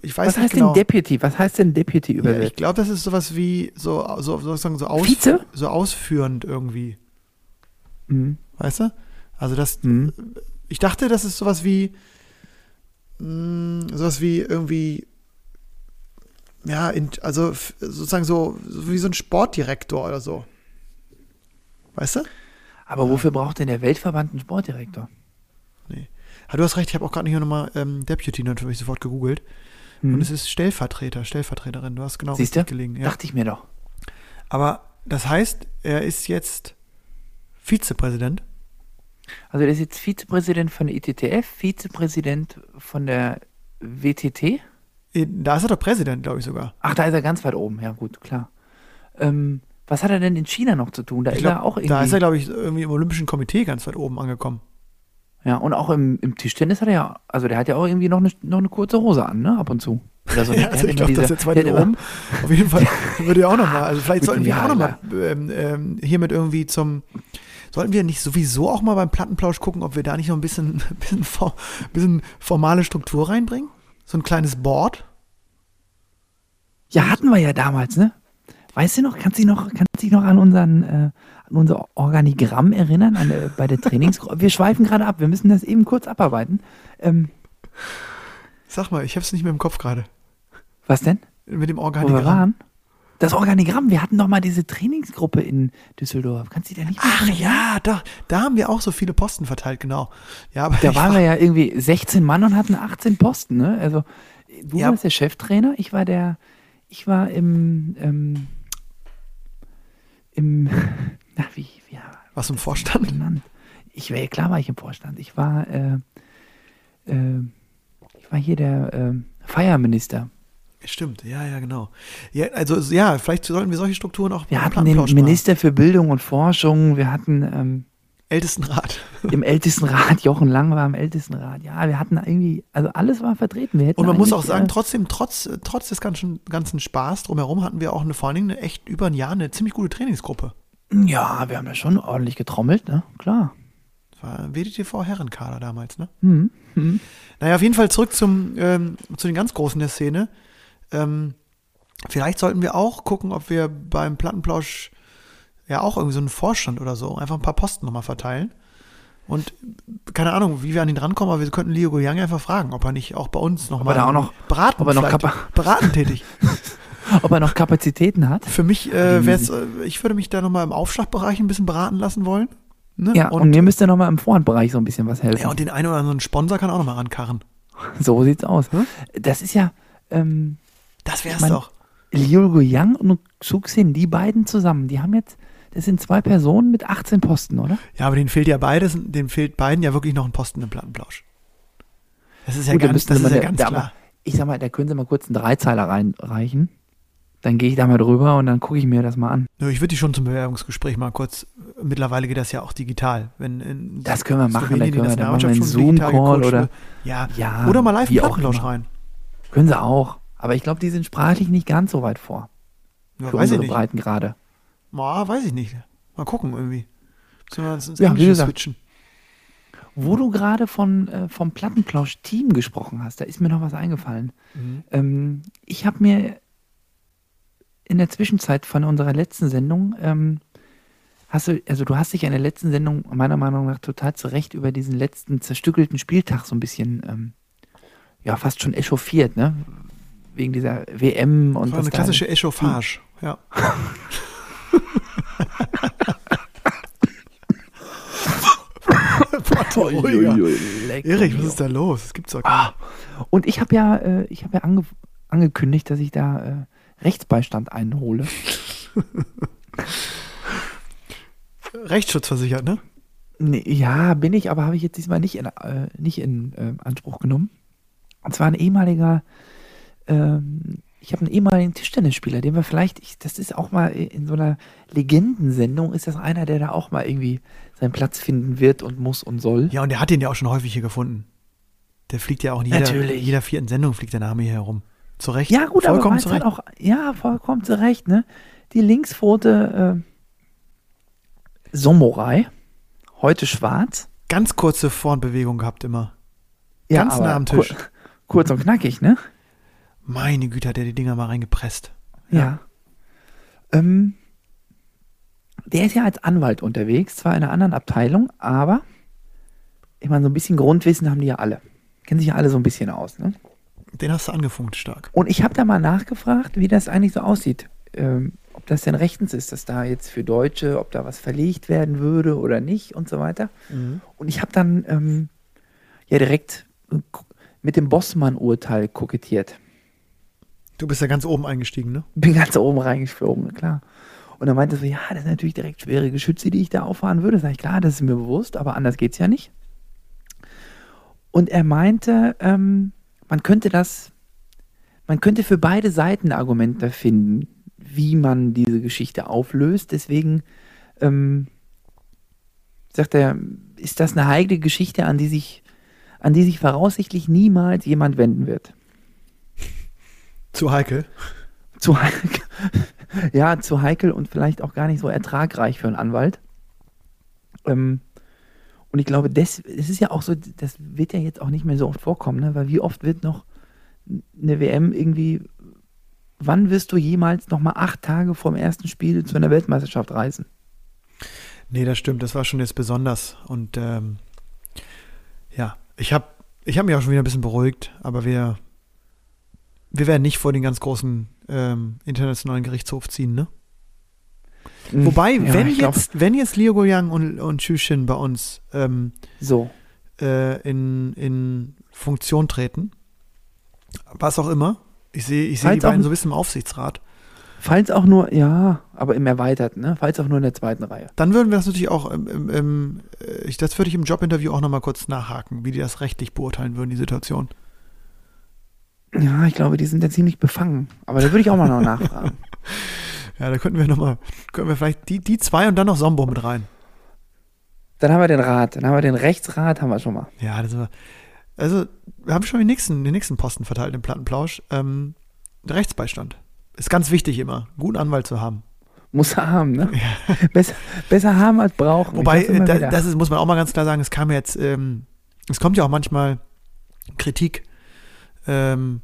ich weiß Was nicht heißt genau. denn Deputy? Was heißt denn Deputy Ja, ich übersetzt? glaube, das ist sowas wie so, so sozusagen so, aus, Vize? so ausführend irgendwie. Mhm. Weißt du? Also das, Mhm. ich dachte, das ist sowas wie, mh, sowas wie irgendwie, ja, in, also sozusagen so, so wie so ein Sportdirektor oder so. Weißt du? Aber wofür braucht denn der Weltverband einen Sportdirektor? Ja, du hast recht, ich habe auch gerade nicht nochmal ähm, Deputy natürlich sofort gegoogelt. Mhm. Und es ist Stellvertreter, Stellvertreterin. Du hast genau Siehst du? richtig gelegen. Ja. Dachte ich mir doch. Aber das heißt, er ist jetzt Vizepräsident. Also der ist jetzt Vizepräsident von der ITTF, Vizepräsident von der WTT. Eh, Da ist er doch Präsident, glaube ich sogar. Ach, da ist er ganz weit oben. Ja gut, klar. Ähm, was hat er denn in China noch zu tun? Da Ich ist glaub, er auch irgendwie. da ist er, glaube ich, irgendwie im Olympischen Komitee ganz weit oben angekommen. ja, und auch im, im Tischtennis hat er ja, also der hat ja auch irgendwie noch eine, noch eine kurze Hose an, ne? Ab und zu. Oder so. (laughs) Ja, also ich glaube, das ist diese- jetzt weit oben. Auf jeden Fall (laughs) würde er auch nochmal, also vielleicht sollten wir auch nochmal ähm, ähm, hiermit irgendwie zum, sollten wir nicht sowieso auch mal beim Plattenplausch gucken, ob wir da nicht noch ein bisschen, (laughs) bisschen, bisschen formale Struktur reinbringen? So ein kleines Board? Ja, hatten wir ja damals, ne? Weißt du noch, kannst du dich noch, kannst du dich noch an unseren, äh, an unser Organigramm erinnern, an, äh, bei der Trainingsgruppe? (laughs) Wir schweifen gerade ab, wir müssen das eben kurz abarbeiten. Ähm, Sag mal, ich habe es nicht mehr im Kopf gerade. was denn? Mit dem Wo wir Organigramm. waren? Das Organigramm, wir hatten doch mal diese Trainingsgruppe in Düsseldorf. Kannst du dich da nicht Ach ja, da, da haben wir auch so viele Posten verteilt, genau. Ja, aber Da waren war- wir ja irgendwie 16 Mann und hatten 18 Posten, ne? Also, du Ja. warst der Cheftrainer, ich war der, ich war im, ähm, im, (laughs) na, wie, wie was im Vorstand? Ich war, klar war ich im Vorstand. Ich war, äh, äh, ich war hier der äh, Feierminister. Stimmt, ja, ja, genau. Ja, also ja, vielleicht sollten wir solche Strukturen auch Wir hatten den machen. Minister für Bildung und Forschung, wir hatten ähm, Ältestenrat. (laughs) im Ältestenrat, Jochen Lang war im Ältestenrat. Ja, wir hatten irgendwie, also alles war vertreten. Und man muss auch sagen, äh, trotzdem, trotz, trotz des ganzen, ganzen Spaß drumherum hatten wir auch eine, vor allen Dingen eine echt über ein Jahr eine ziemlich gute Trainingsgruppe. Ja, wir haben da schon ordentlich getrommelt, ne? Klar. Das war WDTV Herrenkader damals, ne? Hm. Hm. Naja, auf jeden Fall zurück zum, ähm, zu den ganz Großen der Szene. Ähm, vielleicht sollten wir auch gucken, ob wir beim Plattenplausch ja auch irgendwie so einen Vorstand oder so, einfach ein paar Posten nochmal verteilen. Und keine Ahnung, wie wir an ihn drankommen, aber wir könnten Leo Goyang einfach fragen, ob er nicht auch bei uns nochmal auch noch- beraten, ob er noch beraten tätig. (laughs) Ob er noch Kapazitäten hat? Für mich äh, wäre es, äh, ich würde mich da nochmal im Aufschlagbereich ein bisschen beraten lassen wollen. Ne? Ja, und, und, mir müsste nochmal im Vorhandbereich so ein bisschen was helfen. ja, und den einen oder anderen Sponsor kann auch nochmal rankarren. (laughs) so sieht's aus. Hm? Das ist ja, ähm, Das wär's Ich mein- doch. Liu Yang und Xuxin, die beiden zusammen, die haben jetzt, das sind zwei Personen mit 18 Posten, oder? Ja, aber denen fehlt ja beides, denen fehlt beiden ja wirklich noch ein Posten im Plattenplausch. Das ist ja Gut, ganz, das ist ja der- ganz da- klar. Ich sag mal, da können sie mal kurz einen Dreizeiler reinreichen. Dann gehe ich da mal drüber und dann gucke ich mir das mal an. Ich würde die schon zum Bewerbungsgespräch mal kurz, mittlerweile geht das ja auch digital. Wenn in Das können wir machen, Slowenien da können wir- da machen wir einen Zoom-Call oder-. Ja. Ja, oder mal live auch Plattenplausch rein. Können sie auch. Aber ich glaube, die sind sprachlich nicht ganz so weit vor. Ja, Für weiß ich unsere nicht. Breitengrade. Ma, weiß ich nicht. Mal gucken irgendwie. Müssen wir uns ins Ja, Englische switchen. Wo du gerade von, äh, vom Plattenplausch-Team gesprochen hast, da ist mir noch was eingefallen. Mhm. Ähm, ich habe mir in der Zwischenzeit von unserer letzten Sendung, ähm, hast du, also du hast dich in der letzten Sendung meiner Meinung nach total zu Recht über diesen letzten zerstückelten Spieltag so ein bisschen, ähm, ja, fast schon echauffiert, ne? Wegen dieser WM und Das war eine klassische Echauffage. Ja. Ruhiger. Leck Erich, was ist da los? Das gibt's doch gar Und ich habe ja, äh, ich habe ja ange angekündigt, dass ich da äh, Rechtsbeistand einhole. nicht. (laughs) Rechtsschutzversichert, ne? Nee, ja, bin ich, aber habe ich jetzt diesmal nicht in, äh, nicht in äh, Anspruch genommen. Und zwar ein ehemaliger, ähm, ich habe einen ehemaligen Tischtennisspieler, den wir vielleicht, ich, das ist auch mal in so einer Legendensendung, ist das einer, der da auch mal irgendwie seinen Platz finden wird und muss und soll. Ja, und der hat den ja auch schon häufig hier gefunden. Der fliegt ja auch in jeder, Natürlich. jeder vierten Sendung fliegt der Name hier herum. Zu Recht. Ja, gut, aber Vollkommen weil's zu Recht. auch, ja, vollkommen zu Recht, ne? Die Linkspfote, äh, Samurai, heute schwarz. Ganz kurze Vornbewegung gehabt immer. Ja, Ganz nah aber am Tisch. Kur kurz und knackig, ne? Meine Güte, hat der die Dinger mal reingepresst. Ja. Ähm, der ist ja als Anwalt unterwegs, zwar in einer anderen Abteilung, aber ich meine, so ein bisschen Grundwissen haben die ja alle. Kennen sich ja alle so ein bisschen aus. Ne? Den hast du angefunkt stark. Und ich habe da mal nachgefragt, wie das eigentlich so aussieht. Ähm, ob das denn rechtens ist, dass da jetzt für Deutsche, ob da was verlegt werden würde oder nicht und so weiter. Und ich habe dann ähm, ja direkt mit dem Bossmann-Urteil kokettiert. Du bist ja ganz oben eingestiegen, ne? bin ganz oben reingeflogen, klar. Und dann meinte er so, ja, das sind natürlich direkt schwere Geschütze, die ich da auffahren würde. Sag ich, klar, das ist mir bewusst, aber anders geht's ja nicht. Und er meinte, ähm, man könnte das, man könnte für beide Seiten Argumente finden, wie man diese Geschichte auflöst. Deswegen ähm, sagt er, ist das eine heikle Geschichte, an die sich, an die sich voraussichtlich niemals jemand wenden wird. Zu heikel. zu heikel, ja, zu heikel und vielleicht auch gar nicht so ertragreich für einen Anwalt. Ähm, und ich glaube, das, es ist ja auch so, das wird ja jetzt auch nicht mehr so oft vorkommen, ne? weil wie oft wird noch eine WM irgendwie, wann wirst du jemals noch mal acht Tage vorm ersten Spiel zu einer Weltmeisterschaft reisen? Nee, das stimmt. Das war schon jetzt besonders. Und ähm, ja, ich habe ich hab mich auch schon wieder ein bisschen beruhigt, aber wir, wir werden nicht vor den ganz großen ähm, internationalen Gerichtshof ziehen, ne? Wobei, Ja, wenn, glaub, jetzt, wenn jetzt Liu Guoyang und, und Xu Xin bei uns ähm, So, äh, in, in Funktion treten, was auch immer, ich sehe ich sehe die beiden so ein bisschen im Aufsichtsrat, falls auch nur, ja, aber im Erweiterten, ne? falls auch nur in der zweiten Reihe. dann würden wir das natürlich auch, im, im, im, äh, ich, das würde ich im Jobinterview auch nochmal kurz nachhaken, wie die das rechtlich beurteilen würden, die Situation. Ja, ich glaube, die sind ja ziemlich befangen. Aber da würde ich auch mal noch nachfragen. (laughs) Ja, da könnten wir nochmal, könnten wir vielleicht die, die zwei und dann noch Sombo mit rein. Dann haben wir den Rat, dann haben wir den Rechtsrat, haben wir schon mal. Ja, das war, also, wir haben schon den nächsten, den nächsten Posten verteilt im Plattenplausch. Ähm, der Rechtsbeistand. Ist ganz wichtig immer, einen guten Anwalt zu haben. Muss er haben, ne? (laughs) Besser, besser haben als brauchen. Wobei, sag's immer da, wieder. das ist, muss man auch mal ganz klar sagen, es kam jetzt, ähm, es kommt ja auch manchmal Kritik, ähm,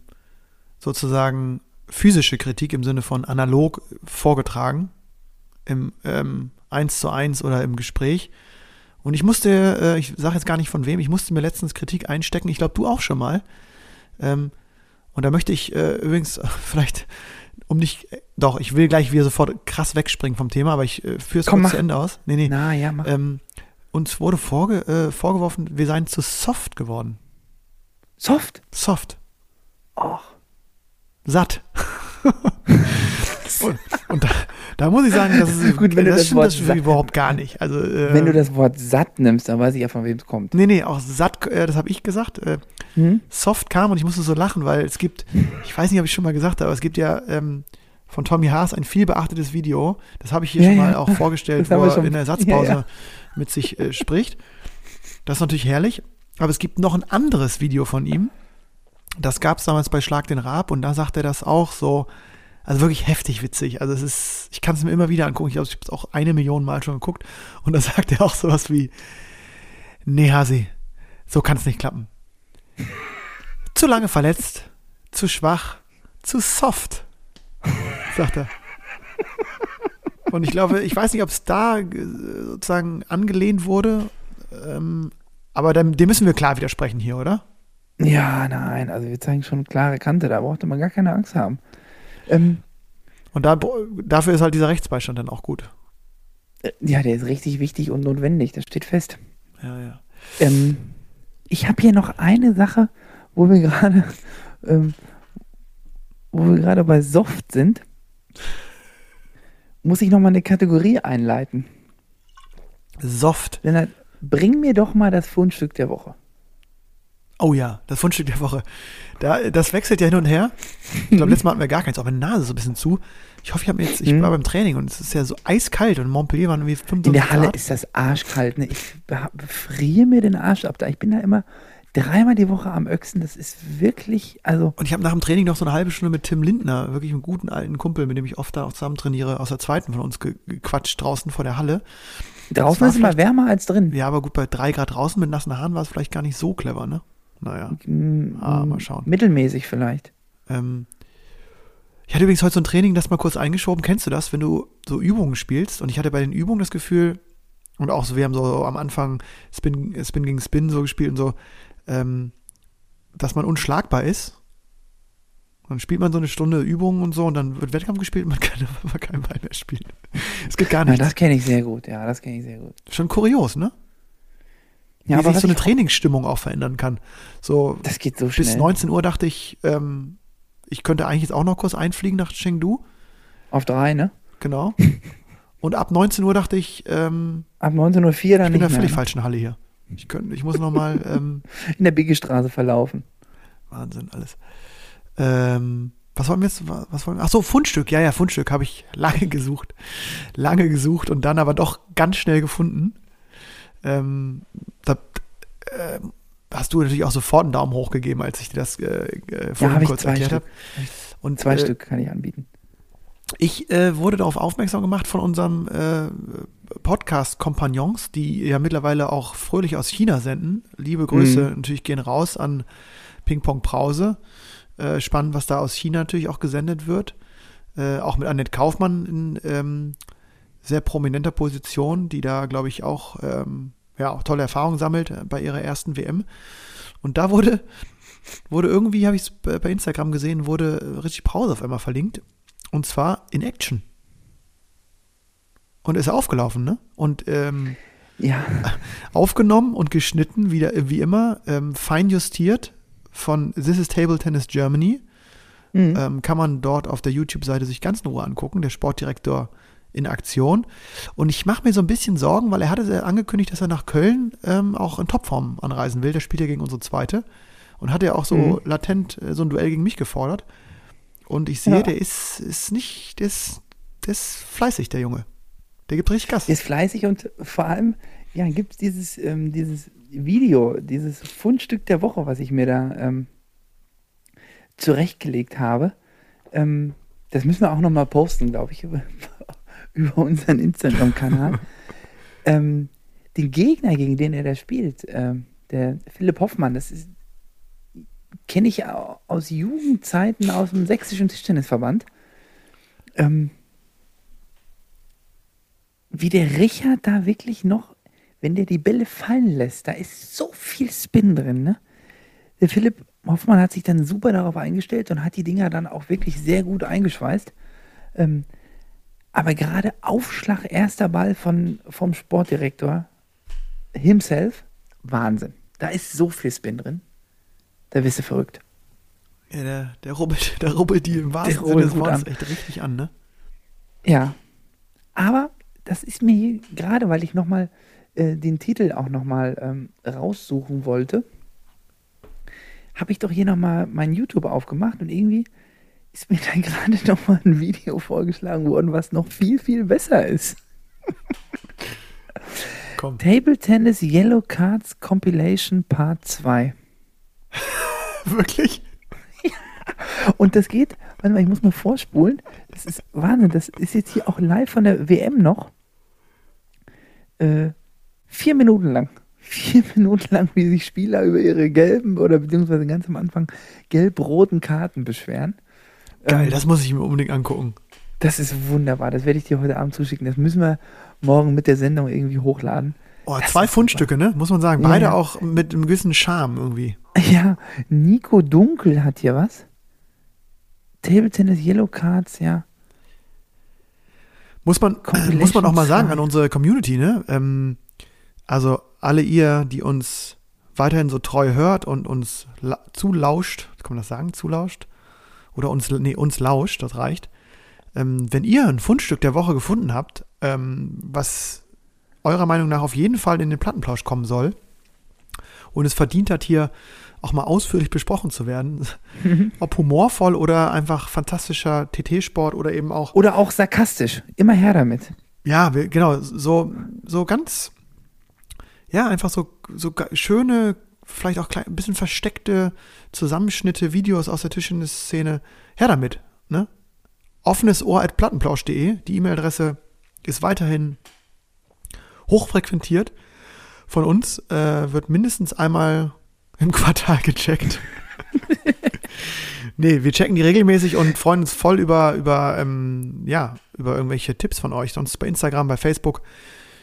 sozusagen physische Kritik im Sinne von analog vorgetragen, im ähm, Eins zu eins oder im Gespräch. Und ich musste, äh, ich sage jetzt gar nicht von wem, ich musste mir letztens Kritik einstecken, ich glaube du auch schon mal. Ähm, und da möchte ich äh, übrigens (laughs) vielleicht, um nicht, äh, doch, ich will gleich wieder sofort krass wegspringen vom Thema, aber ich äh, führe es kurz mach. zu Ende aus. Nee, nee. Na ja, mach. Ähm, uns wurde vorge äh, vorgeworfen, wir seien zu soft geworden. Soft. Soft. Oh. Satt. (laughs) und und da, da muss ich sagen, das ist (laughs) Gut, wenn du das, das stimmt Wort das überhaupt gar nicht. Also, äh, Wenn du das Wort satt nimmst, dann weiß ich ja, von wem es kommt. Nee, nee, auch satt, äh, das habe ich gesagt. Äh, Hm? soft kam und ich musste so lachen, weil es gibt, (laughs) ich weiß nicht, ob ich schon mal gesagt habe, aber es gibt ja ähm, von Tommy Haas ein viel beachtetes Video. Das habe ich hier Ja, schon ja. mal auch vorgestellt, Das wo er schon- in der Ersatzpause Ja, ja. mit sich äh, spricht. Das ist natürlich herrlich. Aber es gibt noch ein anderes Video von ihm. Das gab es damals bei Schlag den Raab und da sagt er das auch so, also wirklich heftig witzig. Also es ist, ich kann es mir immer wieder angucken. Ich glaube, ich habe es auch eine Million Mal schon geguckt. Und da (laughs) sagt er auch sowas wie, nee, Hasi, so kann es nicht klappen. Zu lange verletzt, zu schwach, zu soft, (laughs) sagt er. Und ich glaube, ich weiß nicht, ob es da äh, sozusagen angelehnt wurde, ähm, aber dem, dem müssen wir klar widersprechen hier, oder? Ja, nein, also wir zeigen schon klare Kante, da brauchte man gar keine Angst haben. Ähm, Und da, dafür ist halt dieser Rechtsbeistand dann auch gut. äh, ja, der ist richtig wichtig und notwendig, das steht fest. Ja, ja. Ähm, ich habe hier noch eine Sache, wo wir gerade, ähm, wo wir gerade bei Soft sind. Muss ich noch mal eine Kategorie einleiten? Soft. Lennart, bring mir doch mal das Fundstück der Woche. Oh ja, das Fundstück der Woche. Da, das wechselt ja hin und her. Ich glaube, (laughs) letztes Mal hatten wir gar keins, auch meine Nase so ein bisschen zu. Ich hoffe, ich habe jetzt, ich Mhm. war beim Training und es ist ja so eiskalt und Montpellier waren irgendwie 25 In der Halle Grad. ist das arschkalt. Ne? Ich friere mir den Arsch ab da. Ich bin da immer dreimal die Woche am Öchsen. Das ist wirklich, also Und ich habe nach dem Training noch so eine halbe Stunde mit Tim Lindner, wirklich einem guten alten Kumpel, mit dem ich oft da auch zusammen trainiere, aus der zweiten von uns ge- gequatstscht draußen vor der Halle. draußen war ist es immer vielleicht- wärmer als drin. Ja, aber gut, bei drei Grad draußen mit nassen Haaren war es vielleicht gar nicht so clever, ne? Naja. Ah, mal schauen. Mittelmäßig vielleicht. Ähm, ich hatte übrigens heute so ein Training, das mal kurz eingeschoben. Kennst du das, wenn du so Übungen spielst? Und ich hatte bei den Übungen das Gefühl, und auch so, wir haben so am Anfang Spin, Spin gegen Spin so gespielt und so, ähm, dass man unschlagbar ist. Dann spielt man so eine Stunde Übungen und so und dann wird Wettkampf gespielt und man (laughs) kann aber keinen Ball mehr spielen. Es geht gar Ja, nicht. das kenne ich sehr gut. Ja, das kenne ich sehr gut. Schon kurios, ne? Ja, Wie sich so eine Trainingsstimmung auch verändern kann. So, das geht so bis schnell. 19 Uhr dachte ich, ähm, ich könnte eigentlich jetzt auch noch kurz einfliegen nach Chengdu. Auf drei, ne? Genau. Und ab 19 Uhr dachte ich, ähm, Ab 19.04 dann ich bin nicht da völlig mehr. falsch in der Halle hier. Ich, könnte, ich muss noch mal, ähm, ne? (laughs) In der Biggestraße verlaufen. Wahnsinn, alles. Ähm, was wollen wir jetzt, wa- was wollen wir, ach so, Fundstück, ja, ja, Fundstück habe ich (laughs) lange gesucht. Lange gesucht und dann aber doch ganz schnell gefunden. Ähm, da, ähm, hast du natürlich auch sofort einen Daumen hoch gegeben, als ich dir das äh, äh, vorhin ich kurz erklärt habe. Und Zwei äh, Stück kann ich anbieten. Ich äh, wurde darauf aufmerksam gemacht von unserem äh, Podcast-Kompagnons, die ja mittlerweile auch fröhlich aus China senden. Liebe Grüße Mhm. natürlich gehen raus an Ping Pong Brause. Äh, spannend, was da aus China natürlich auch gesendet wird. Äh, auch mit Annette Kaufmann in ähm, sehr prominenter Position, die da, glaube ich, auch, ähm, ja, auch tolle Erfahrungen sammelt äh, bei ihrer ersten WM. Und da wurde, wurde irgendwie, habe ich es bei Instagram gesehen, wurde richtig Pause auf einmal verlinkt. Und zwar in Action. Und ist aufgelaufen, ne? Und ähm, Ja, (laughs) aufgenommen und geschnitten, wieder, wie immer, ähm, fein justiert von This is Table Tennis Germany. Mhm. Ähm, kann man dort auf der YouTube-Seite sich ganz in Ruhe angucken, der Sportdirektor in Aktion. Und ich mache mir so ein bisschen Sorgen, weil er hatte angekündigt, dass er nach Köln ähm, auch in Topform anreisen will. Der spielt ja gegen unsere zweite. Und hat ja auch so Mhm. latent äh, so ein Duell gegen mich gefordert. Und ich sehe, Ja. der ist, ist nicht, der ist, der ist fleißig, der Junge. Der gibt richtig Gas. ist fleißig und vor allem, ja, gibt es dieses, ähm, dieses Video, dieses Fundstück der Woche, was ich mir da ähm, zurechtgelegt habe. Ähm, das müssen wir auch nochmal posten, glaube ich, (laughs) über, unseren Instagram-Kanal. (laughs) ähm, den Gegner, gegen den er da spielt, ähm, der Philipp Hoffmann, das ist kenne ich au- aus Jugendzeiten aus dem sächsischen Tischtennisverband. Ähm, wie der Richard da wirklich noch, wenn der die Bälle fallen lässt, da ist so viel Spin drin, ne? Der Philipp Hoffmann hat sich dann super darauf eingestellt und hat die Dinger dann auch wirklich sehr gut eingeschweißt. Ähm, aber gerade Aufschlag, erster Ball von, vom Sportdirektor himself, Wahnsinn. Da ist so viel Spin drin. Da bist du verrückt. Ja, der, der rubbelt, der rubbelt die im wahrsten Der Sinne des Wortes echt richtig an, ne? Ja. Aber das ist mir gerade weil ich nochmal äh, den Titel auch nochmal ähm, raussuchen wollte, habe ich doch hier nochmal mein YouTube aufgemacht und irgendwie ist mir da gerade nochmal ein Video vorgeschlagen worden, was noch viel, viel besser ist. Komm. Table Tennis Yellow Cards Compilation Part 2. (laughs) Wirklich? Und das geht, warte mal, ich muss mal vorspulen. Das ist Wahnsinn, das ist jetzt hier auch live von der WM noch. Äh, vier Minuten lang. Vier (laughs) Minuten lang, wie sich Spieler über ihre gelben oder beziehungsweise ganz am Anfang gelb-roten Karten beschweren. Geil, Ähm, das muss ich mir unbedingt angucken. Das ist wunderbar. Das werde ich dir heute Abend zuschicken. Das müssen wir morgen mit der Sendung irgendwie hochladen. Oh, Das zwei Fundstücke, ne? Muss man sagen. Ja, Beide ja. auch mit einem gewissen Charme irgendwie. Ja, Nico Dunkel hat hier was. Table Tennis Yellow Cards, ja. Muss man, Compilation muss man auch mal sagen an unsere Community, ne? Ähm, also alle ihr, die uns weiterhin so treu hört und uns la zulauscht, kann man das sagen, zulauscht? Oder uns, nee, uns lauscht, das reicht. Ähm, wenn ihr ein Fundstück der Woche gefunden habt, ähm, was eurer Meinung nach auf jeden Fall in den Plattenplausch kommen soll und es verdient hat, hier auch mal ausführlich besprochen zu werden, (laughs) ob humorvoll oder einfach fantastischer TT-Sport oder eben auch Oder auch sarkastisch. Immer her damit. ja, wir, genau, so, so ganz, ja, einfach so, so schöne, vielleicht auch klein, ein bisschen versteckte Zusammenschnitte, Videos aus der Tischtennis-Szene. Her damit, ne? Offenes Ohr at plattenplausch.de. Die E-Mail-Adresse ist weiterhin hochfrequentiert. Von uns äh, wird mindestens einmal im Quartal (laughs) gecheckt. (laughs) nee, wir checken die regelmäßig und freuen uns voll über, über, ähm, ja, über irgendwelche Tipps von euch. Sonst bei Instagram, bei Facebook.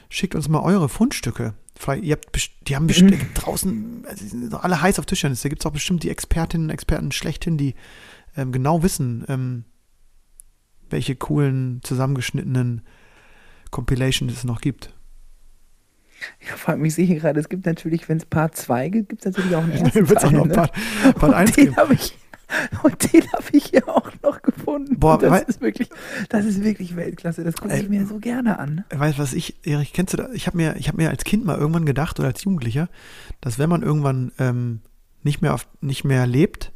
Schickt uns mal eure Fundstücke. Vielleicht, ihr habt, die haben bestimmt draußen, also sind alle heiß auf Tischtennis. Da gibt es auch bestimmt die Expertinnen und Experten schlechthin, die ähm, genau wissen, ähm, welche coolen, zusammengeschnittenen Compilations es noch gibt. Ich frage mich sicher gerade, es gibt natürlich, wenn es Part 2 gibt, gibt es natürlich auch einen (laughs) ersten Dann wird es auch Teil, noch ne? Part, Part 1 und den geben. ich, (laughs) und den habe ich hier auch noch gefunden. Boah, Und das wei- ist wirklich, das ist wirklich Weltklasse. Das gucke ich mir so gerne an. Weißt du, was ich, Erich, kennst du das? Ich habe mir, ich habe mir als Kind mal irgendwann gedacht oder als Jugendlicher, dass wenn man irgendwann ähm, nicht mehr auf, nicht mehr lebt,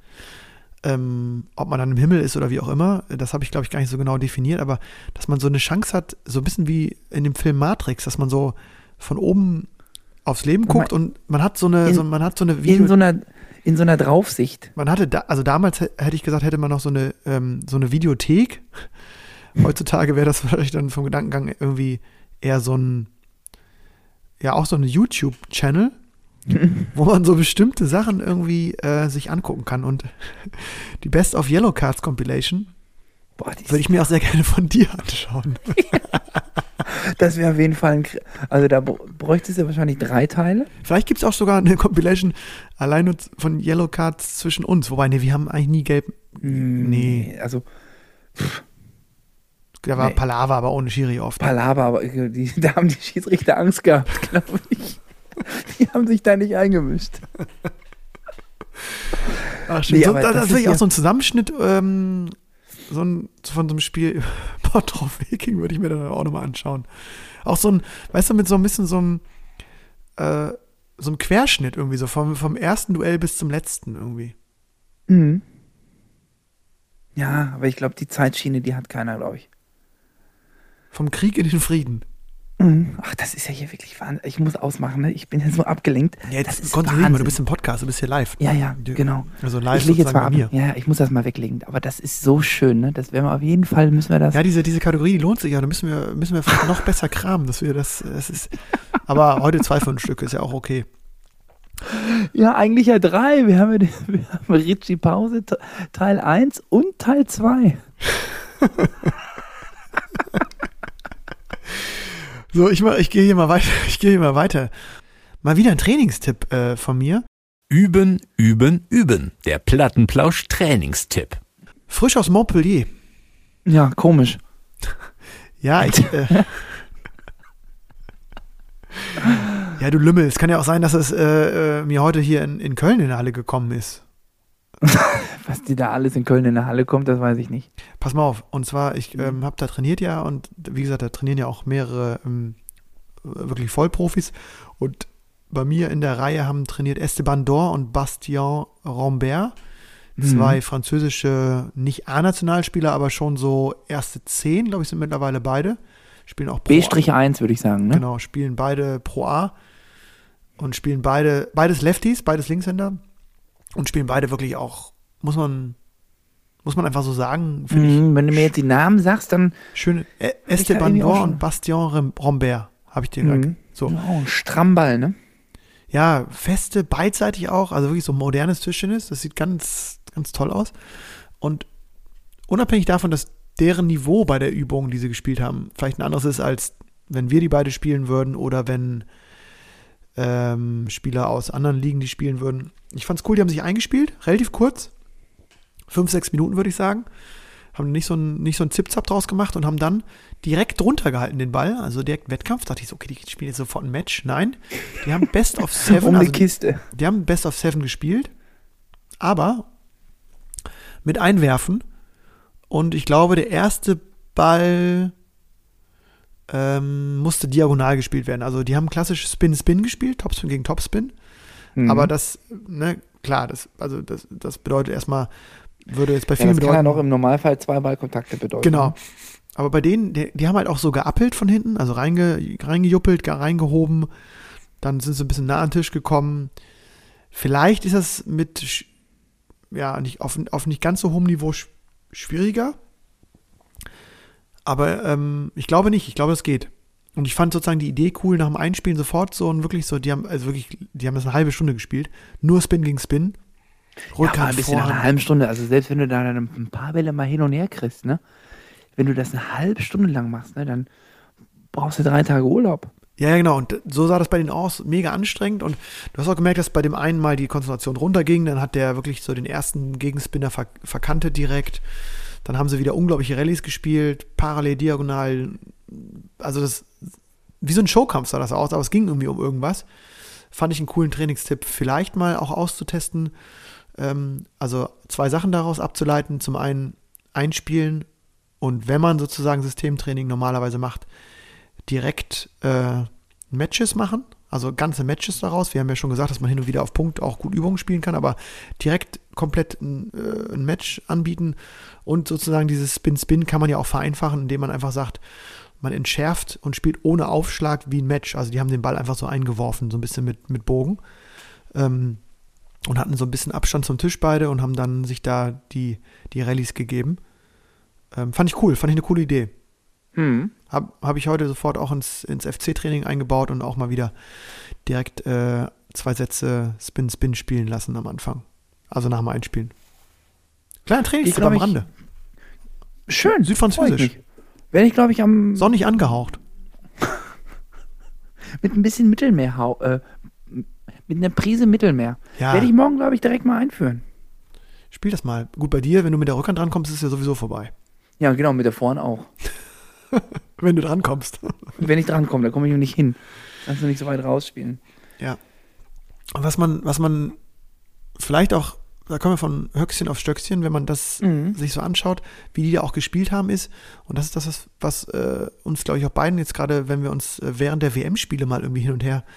ähm, ob man dann im Himmel ist oder wie auch immer, das habe ich glaube ich gar nicht so genau definiert, aber dass man so eine Chance hat, so ein bisschen wie in dem Film Matrix, dass man so von oben aufs Leben Guck mal, guckt und man hat so eine, in- so, man hat so eine Video, In so einer, in so einer Draufsicht. man hatte da, also damals hä- hätte ich gesagt, hätte man noch so eine, ähm, so eine Videothek. Heutzutage wäre das (laughs) wahrscheinlich dann vom Gedankengang irgendwie eher so ein, ja, auch so eine YouTube-Channel, wo man so bestimmte Sachen irgendwie äh, sich angucken kann. Und (laughs) die Best of Yellow Cards Compilation Boah, würde ich mir auch sehr gerne von dir (laughs) anschauen. Das wäre auf jeden Fall ein, Kr- also da br- bräuchtest du wahrscheinlich drei Teile. Vielleicht gibt es auch sogar eine Compilation allein von Yellow Cards zwischen uns. Wobei, nee, wir haben eigentlich nie gelb. Nee. Also Da war Nee. Palaver, aber ohne Schiri oft. Palaver, aber die, (laughs) da haben die Schiedsrichter Angst gehabt, (laughs) glaube ich. Die haben sich da nicht eingemischt. Ach, stimmt. Nee, so, das, das ist ja- auch so ein Zusammenschnitt ähm, so ein, von so einem Spiel (laughs) Bottrop Viking würde ich mir dann auch nochmal anschauen. Auch so ein, weißt du, mit so ein bisschen so einem, äh, so einem Querschnitt irgendwie, so vom, vom ersten Duell bis zum letzten irgendwie. Mhm. Ja, aber ich glaube, die Zeitschiene, die hat keiner, glaube ich. Vom Krieg in den Frieden. Mhm. Ach, das ist ja hier wirklich Wahnsinn. Ich muss ausmachen, ne? Ich bin ja so abgelenkt. Ja, das jetzt ist konzentrieren wir, du Wahnsinn. bist im Podcast, du bist hier live. Ja, ja, genau. Also live ich lege jetzt mal ab. mir. Ja, ich muss das mal weglegen. Aber das ist so schön, ne? Das werden wir auf jeden Fall, müssen wir das. Ja, diese, diese Kategorie, die lohnt sich ja. Da müssen wir, müssen wir vielleicht (laughs) noch besser kramen, dass wir das, das ist, aber heute zwei von Stücke ist ja auch okay. Ja, eigentlich ja drei. Wir haben, ja wir haben Ritchie Pause, Te- Teil 1 und Teil 2. (laughs) So, ich, mach- ich gehe hier mal weiter. (laughs) Ich gehe hier mal weiter. Mal wieder ein Trainingstipp äh, von mir. Üben, üben, üben. Der Plattenplausch Trainingstipp. Frisch aus Montpellier. Ja, komisch. (laughs) Ja, ich. Äh, (laughs) ja, du Lümmel. Es kann ja auch sein, dass es äh, äh, mir heute hier in, in Köln in der Halle gekommen ist. Was dir da alles in Köln in der Halle kommt, das weiß ich nicht. Pass mal auf. Und zwar, ich ähm, habe da trainiert ja und wie gesagt, da trainieren ja auch mehrere ähm, wirklich Vollprofis. Und bei mir in der Reihe haben trainiert Esteban Dor und Bastien Rambert. Zwei französische, nicht A-Nationalspieler, aber schon so erste zehn, glaube ich, sind mittlerweile beide. Spielen auch Pro B-1 würde ich sagen, ne? Genau, spielen beide Pro A und spielen beide, beides Lefties, beides Linkshänder und spielen beide wirklich auch, muss man, muss man einfach so sagen, finde Mhm, wenn du mir jetzt die Namen sagst, dann ich, schön. Ä- ich da Esteban Dor und Bastien Rambert, habe ich dir gesagt. Mhm. So. oh, ein Strammball, ne? Ja, feste, beidseitig auch, also wirklich so modernes Tischtennis, das sieht ganz, ganz toll aus. Und unabhängig davon, dass deren Niveau bei der Übung, die sie gespielt haben, vielleicht ein anderes ist, als wenn wir die beide spielen würden oder wenn ähm, Spieler aus anderen Ligen die spielen würden. Ich fand's cool, die haben sich eingespielt, relativ kurz. Fünf, sechs Minuten würde ich sagen. Haben nicht so ein, nicht so ein Zip-Zap draus gemacht und haben dann direkt drunter gehalten den Ball, also direkt Wettkampf. Da dachte ich so, okay, die spielen jetzt sofort ein Match. Nein, die haben Best of (laughs) Seven, Um also die Kiste. die haben Best of Seven gespielt, aber mit Einwerfen. Und ich glaube, der erste Ball ähm, musste diagonal gespielt werden. Also die haben klassisch Spin-Spin gespielt, Topspin gegen Topspin. Mhm. Aber das, ne, klar, das, also das, das bedeutet erstmal, würde jetzt bei ja, vielen das kann ja bedeuten. noch im Normalfall zwei Ballkontakte bedeuten. Genau. Aber bei denen, die, die haben halt auch so geappelt von hinten, also reinge, reingejuppelt, reingehoben. Dann sind sie ein bisschen nah an den Tisch gekommen. Vielleicht ist das mit, ja, nicht auf, auf nicht ganz so hohem Niveau sch schwieriger. Aber ähm, ich glaube nicht. Ich glaube, es geht. Und ich fand sozusagen die Idee cool, nach dem Einspielen sofort so und wirklich so, die haben, also wirklich, die haben das eine halbe Stunde gespielt. Nur Spin gegen Spin. Ja, aber ein bisschen nach einer halben Stunde. Also selbst wenn du da dann ein paar Bälle mal hin und her kriegst, ne? Wenn du das eine halbe Stunde lang machst, ne, dann brauchst du drei Tage Urlaub. Ja, ja, genau. Und so sah das bei denen aus. Mega anstrengend. Und du hast auch gemerkt, dass bei dem einen mal die Konzentration runterging. Dann hat der wirklich so den ersten Gegenspinner ver verkantet direkt. Dann haben sie wieder unglaubliche Rallyes gespielt. Parallel, diagonal. Also das, wie so ein Showkampf sah das aus. Aber es ging irgendwie um irgendwas. Fand ich einen coolen Trainingstipp. Vielleicht mal auch auszutesten. Ähm, also zwei Sachen daraus abzuleiten. Zum einen einspielen. Und wenn man sozusagen Systemtraining normalerweise macht, direkt äh, Matches machen, also ganze Matches daraus. Wir haben ja schon gesagt, dass man hin und wieder auf Punkt auch gut Übungen spielen kann, aber direkt komplett ein, äh, ein Match anbieten und sozusagen dieses Spin-Spin kann man ja auch vereinfachen, indem man einfach sagt, man entschärft und spielt ohne Aufschlag wie ein Match. Also die haben den Ball einfach so eingeworfen, so ein bisschen mit, mit Bogen. Ähm, und hatten so ein bisschen Abstand zum Tisch beide und haben dann sich da die, die Rallyes gegeben. Ähm, fand ich cool, fand ich eine coole Idee. Hm. Habe hab ich heute sofort auch ins, ins FC-Training eingebaut und auch mal wieder direkt äh, zwei Sätze Spin-Spin spielen lassen am Anfang. Also nach dem Einspielen. Kleiner Trainingstipp am Rande. Schön. Südfranzösisch. Werde ich, glaube ich, am Sonnig angehaucht. (laughs) mit ein bisschen Mittelmeer, hau- äh, mit einer Prise Mittelmeer. Ja, Werde ich morgen, glaube ich, direkt mal einführen. spiel das mal. Gut, bei dir, wenn du mit der Rückhand drankommst, ist es ja sowieso vorbei. Ja, genau, mit der Vorhand auch. (laughs) Wenn du drankommst. (laughs) Wenn ich drankomme, da komme ich nicht hin. Kannst du nicht so weit rausspielen. Was man, was man vielleicht auch, da kommen wir von Höchstchen auf Stöckchen, wenn man das Mhm. sich so anschaut, wie die da auch gespielt haben, ist, und das ist das, was, was äh, uns, glaube ich, auch beiden jetzt gerade, wenn wir uns äh, während der WM-Spiele mal irgendwie hin und her äh,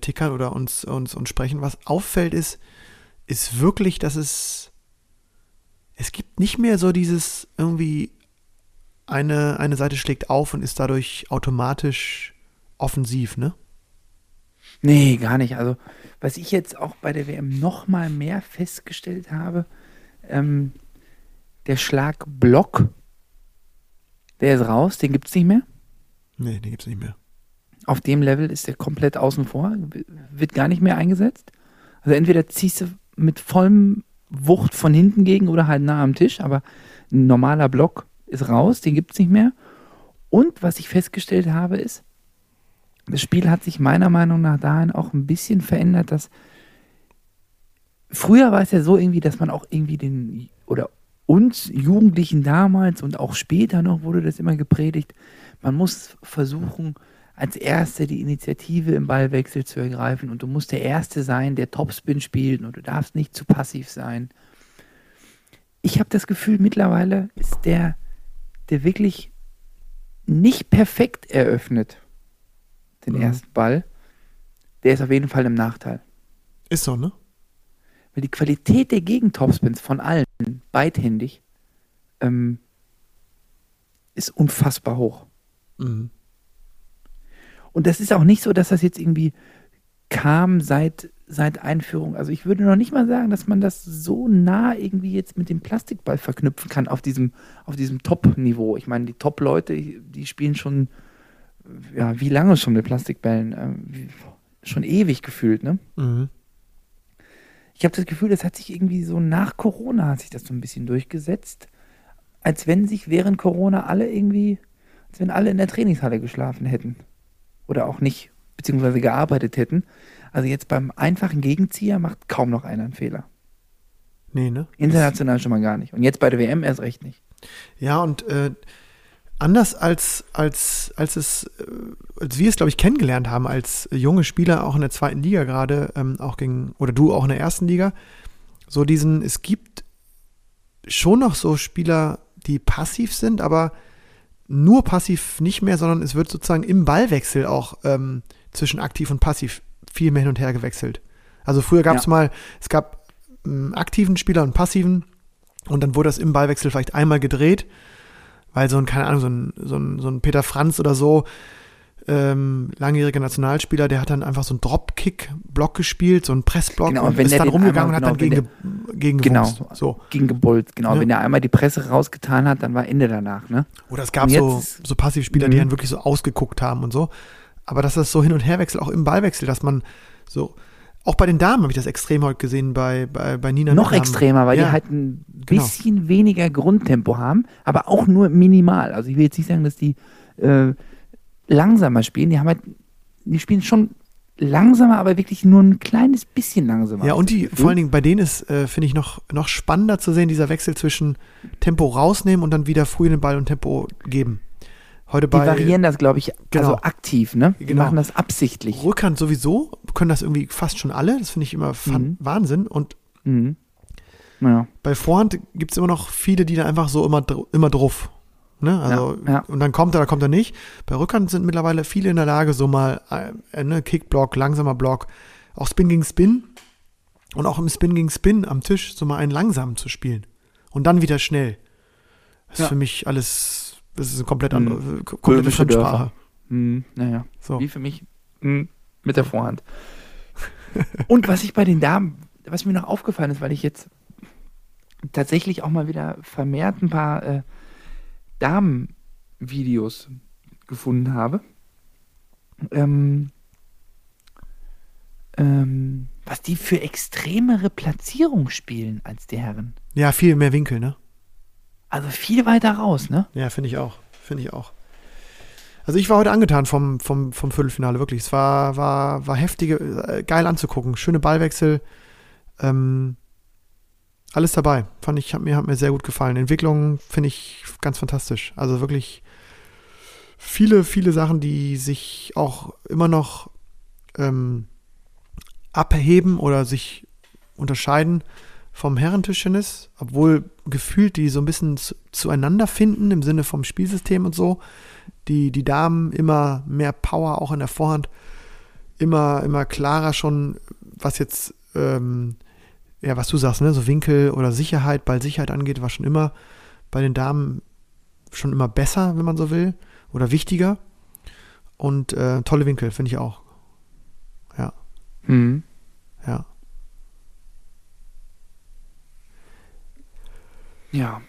tickern oder uns, uns, uns sprechen, was auffällt, ist, ist wirklich, dass es, es gibt nicht mehr so dieses irgendwie eine, eine Seite schlägt auf und ist dadurch automatisch offensiv, ne? Nee, gar nicht. Also, was ich jetzt auch bei der WM noch mal mehr festgestellt habe, ähm, der Schlag Block, der ist raus, den gibt es nicht mehr. Nee, den gibt's nicht mehr. Auf dem Level ist der komplett außen vor, wird gar nicht mehr eingesetzt. Also entweder ziehst du mit vollem Wucht von hinten gegen oder halt nah am Tisch, aber ein normaler Block ist raus, den gibt es nicht mehr. Und was ich festgestellt habe, ist, das Spiel hat sich meiner Meinung nach dahin auch ein bisschen verändert, dass früher war es ja so irgendwie, dass man auch irgendwie den oder uns Jugendlichen damals und auch später noch wurde das immer gepredigt, man muss versuchen, als Erster die Initiative im Ballwechsel zu ergreifen und du musst der Erste sein, der Topspin spielt und du darfst nicht zu passiv sein. Ich habe das Gefühl, mittlerweile ist der, der wirklich nicht perfekt eröffnet, den Mhm. ersten Ball, der ist auf jeden Fall im Nachteil. Ist so, ne? Weil die Qualität der Gegentopspins von allen, beidhändig, ähm, ist unfassbar hoch. Mhm. Und das ist auch nicht so, dass das jetzt irgendwie kam seit, seit Einführung. Also ich würde noch nicht mal sagen, dass man das so nah irgendwie jetzt mit dem Plastikball verknüpfen kann auf diesem, auf diesem Top-Niveau. Ich meine, die Top-Leute, die spielen schon, ja, wie lange schon mit Plastikbällen? Ähm, schon ewig gefühlt, ne? Mhm. Ich habe das Gefühl, das hat sich irgendwie so nach Corona hat sich das so ein bisschen durchgesetzt. als wenn sich während Corona alle irgendwie, als wenn alle in der Trainingshalle geschlafen hätten. Oder auch nicht, beziehungsweise gearbeitet hätten. Also jetzt beim einfachen Gegenzieher macht kaum noch einer einen Fehler. Nee, ne? International schon mal gar nicht. Und jetzt bei der WM erst recht nicht. Ja, und äh, anders als, als, als es, äh, als wir es, glaube ich, kennengelernt haben, als junge Spieler auch in der zweiten Liga gerade, ähm, auch gegen, oder du auch in der ersten Liga, so diesen, es gibt schon noch so Spieler, die passiv sind, aber nur passiv nicht mehr, sondern es wird sozusagen im Ballwechsel auch ähm, zwischen aktiv und passiv viel mehr hin und her gewechselt. Also früher gab es Ja. mal, es gab einen aktiven Spieler und einen passiven und dann wurde das im Ballwechsel vielleicht einmal gedreht, weil so ein, keine Ahnung, so ein, so ein, so ein Peter Franz oder so, ähm, langjähriger Nationalspieler, der hat dann einfach so einen Dropkick-Block gespielt, so einen Pressblock Genau, und und wenn ist der dann rumgegangen einmal- und hat dann genau, gegen, gegen Genau. gewumst. So. Gegen gebolzt, genau. Ja. Wenn er einmal die Presse rausgetan hat, dann war Ende danach, ne? Oder es gab jetzt so, so Passivspieler, die Mhm. dann wirklich so ausgeguckt haben und so. Aber dass das so hin und her wechselt, auch im Ballwechsel, dass man so, auch bei den Damen habe ich das extrem heute gesehen, bei, bei, bei Nina Noch extremer, weil ja, die halt ein genau. bisschen weniger Grundtempo haben, aber auch nur minimal. Also ich will jetzt nicht sagen, dass die äh, langsamer spielen. Die haben halt, die spielen schon langsamer, aber wirklich nur ein kleines bisschen langsamer. Ja, und die, vor allen Dingen bei denen ist, äh, finde ich, noch, noch spannender zu sehen, dieser Wechsel zwischen Tempo rausnehmen und dann wieder früh den Ball und Tempo geben. Heute die bei variieren das, glaube ich, Genau. also aktiv, ne? Die Genau. machen das absichtlich. Rückhand sowieso, können das irgendwie fast schon alle. Das finde ich immer Mhm. Wahnsinn. Und Mhm. Naja. bei Vorhand gibt es immer noch viele, die da einfach so immer, immer drauf. Ne? Also, Ja, ja. Und dann kommt er, dann kommt er nicht. Bei Rückhand sind mittlerweile viele in der Lage, so mal äh, ne, Kickblock, langsamer Block, auch Spin gegen Spin und auch im Spin gegen Spin am Tisch so mal einen langsamen zu spielen. Und dann wieder schnell. Das ist Ja. für mich alles, das ist eine komplett Mhm. andere, äh, komplette Fremdsprache. Dörfer. Mhm. Naja. So. Wie für mich mhm. mit der Vorhand. Und was ich bei den Damen, was mir noch aufgefallen ist, weil ich jetzt tatsächlich auch mal wieder vermehrt ein paar äh, Damen-Videos gefunden habe. Ähm, ähm, was die für extremere Platzierung spielen als die Herren. Ja, viel mehr Winkel, ne? Also viel weiter raus, ne? Ja, finde ich auch. Finde ich auch. Also ich war heute angetan vom, vom, vom Viertelfinale, wirklich. Es war, war, war heftige, äh, geil anzugucken. Schöne Ballwechsel. Ähm, alles dabei. Fand ich, hat mir, hat mir sehr gut gefallen. Entwicklung finde ich ganz fantastisch. Also wirklich viele, viele Sachen, die sich auch immer noch ähm, abheben oder sich unterscheiden vom Herrentischtennis, obwohl gefühlt die so ein bisschen zu, zueinander finden im Sinne vom Spielsystem und so. Die, die Damen immer mehr Power auch in der Vorhand, immer, immer klarer schon, was jetzt, ähm, ja, was du sagst, ne, so Winkel oder Sicherheit, Ballsicherheit angeht, war schon immer bei den Damen schon immer besser, wenn man so will, oder wichtiger. Und äh, tolle Winkel, finde ich auch. Ja, Mhm. ja. Ja.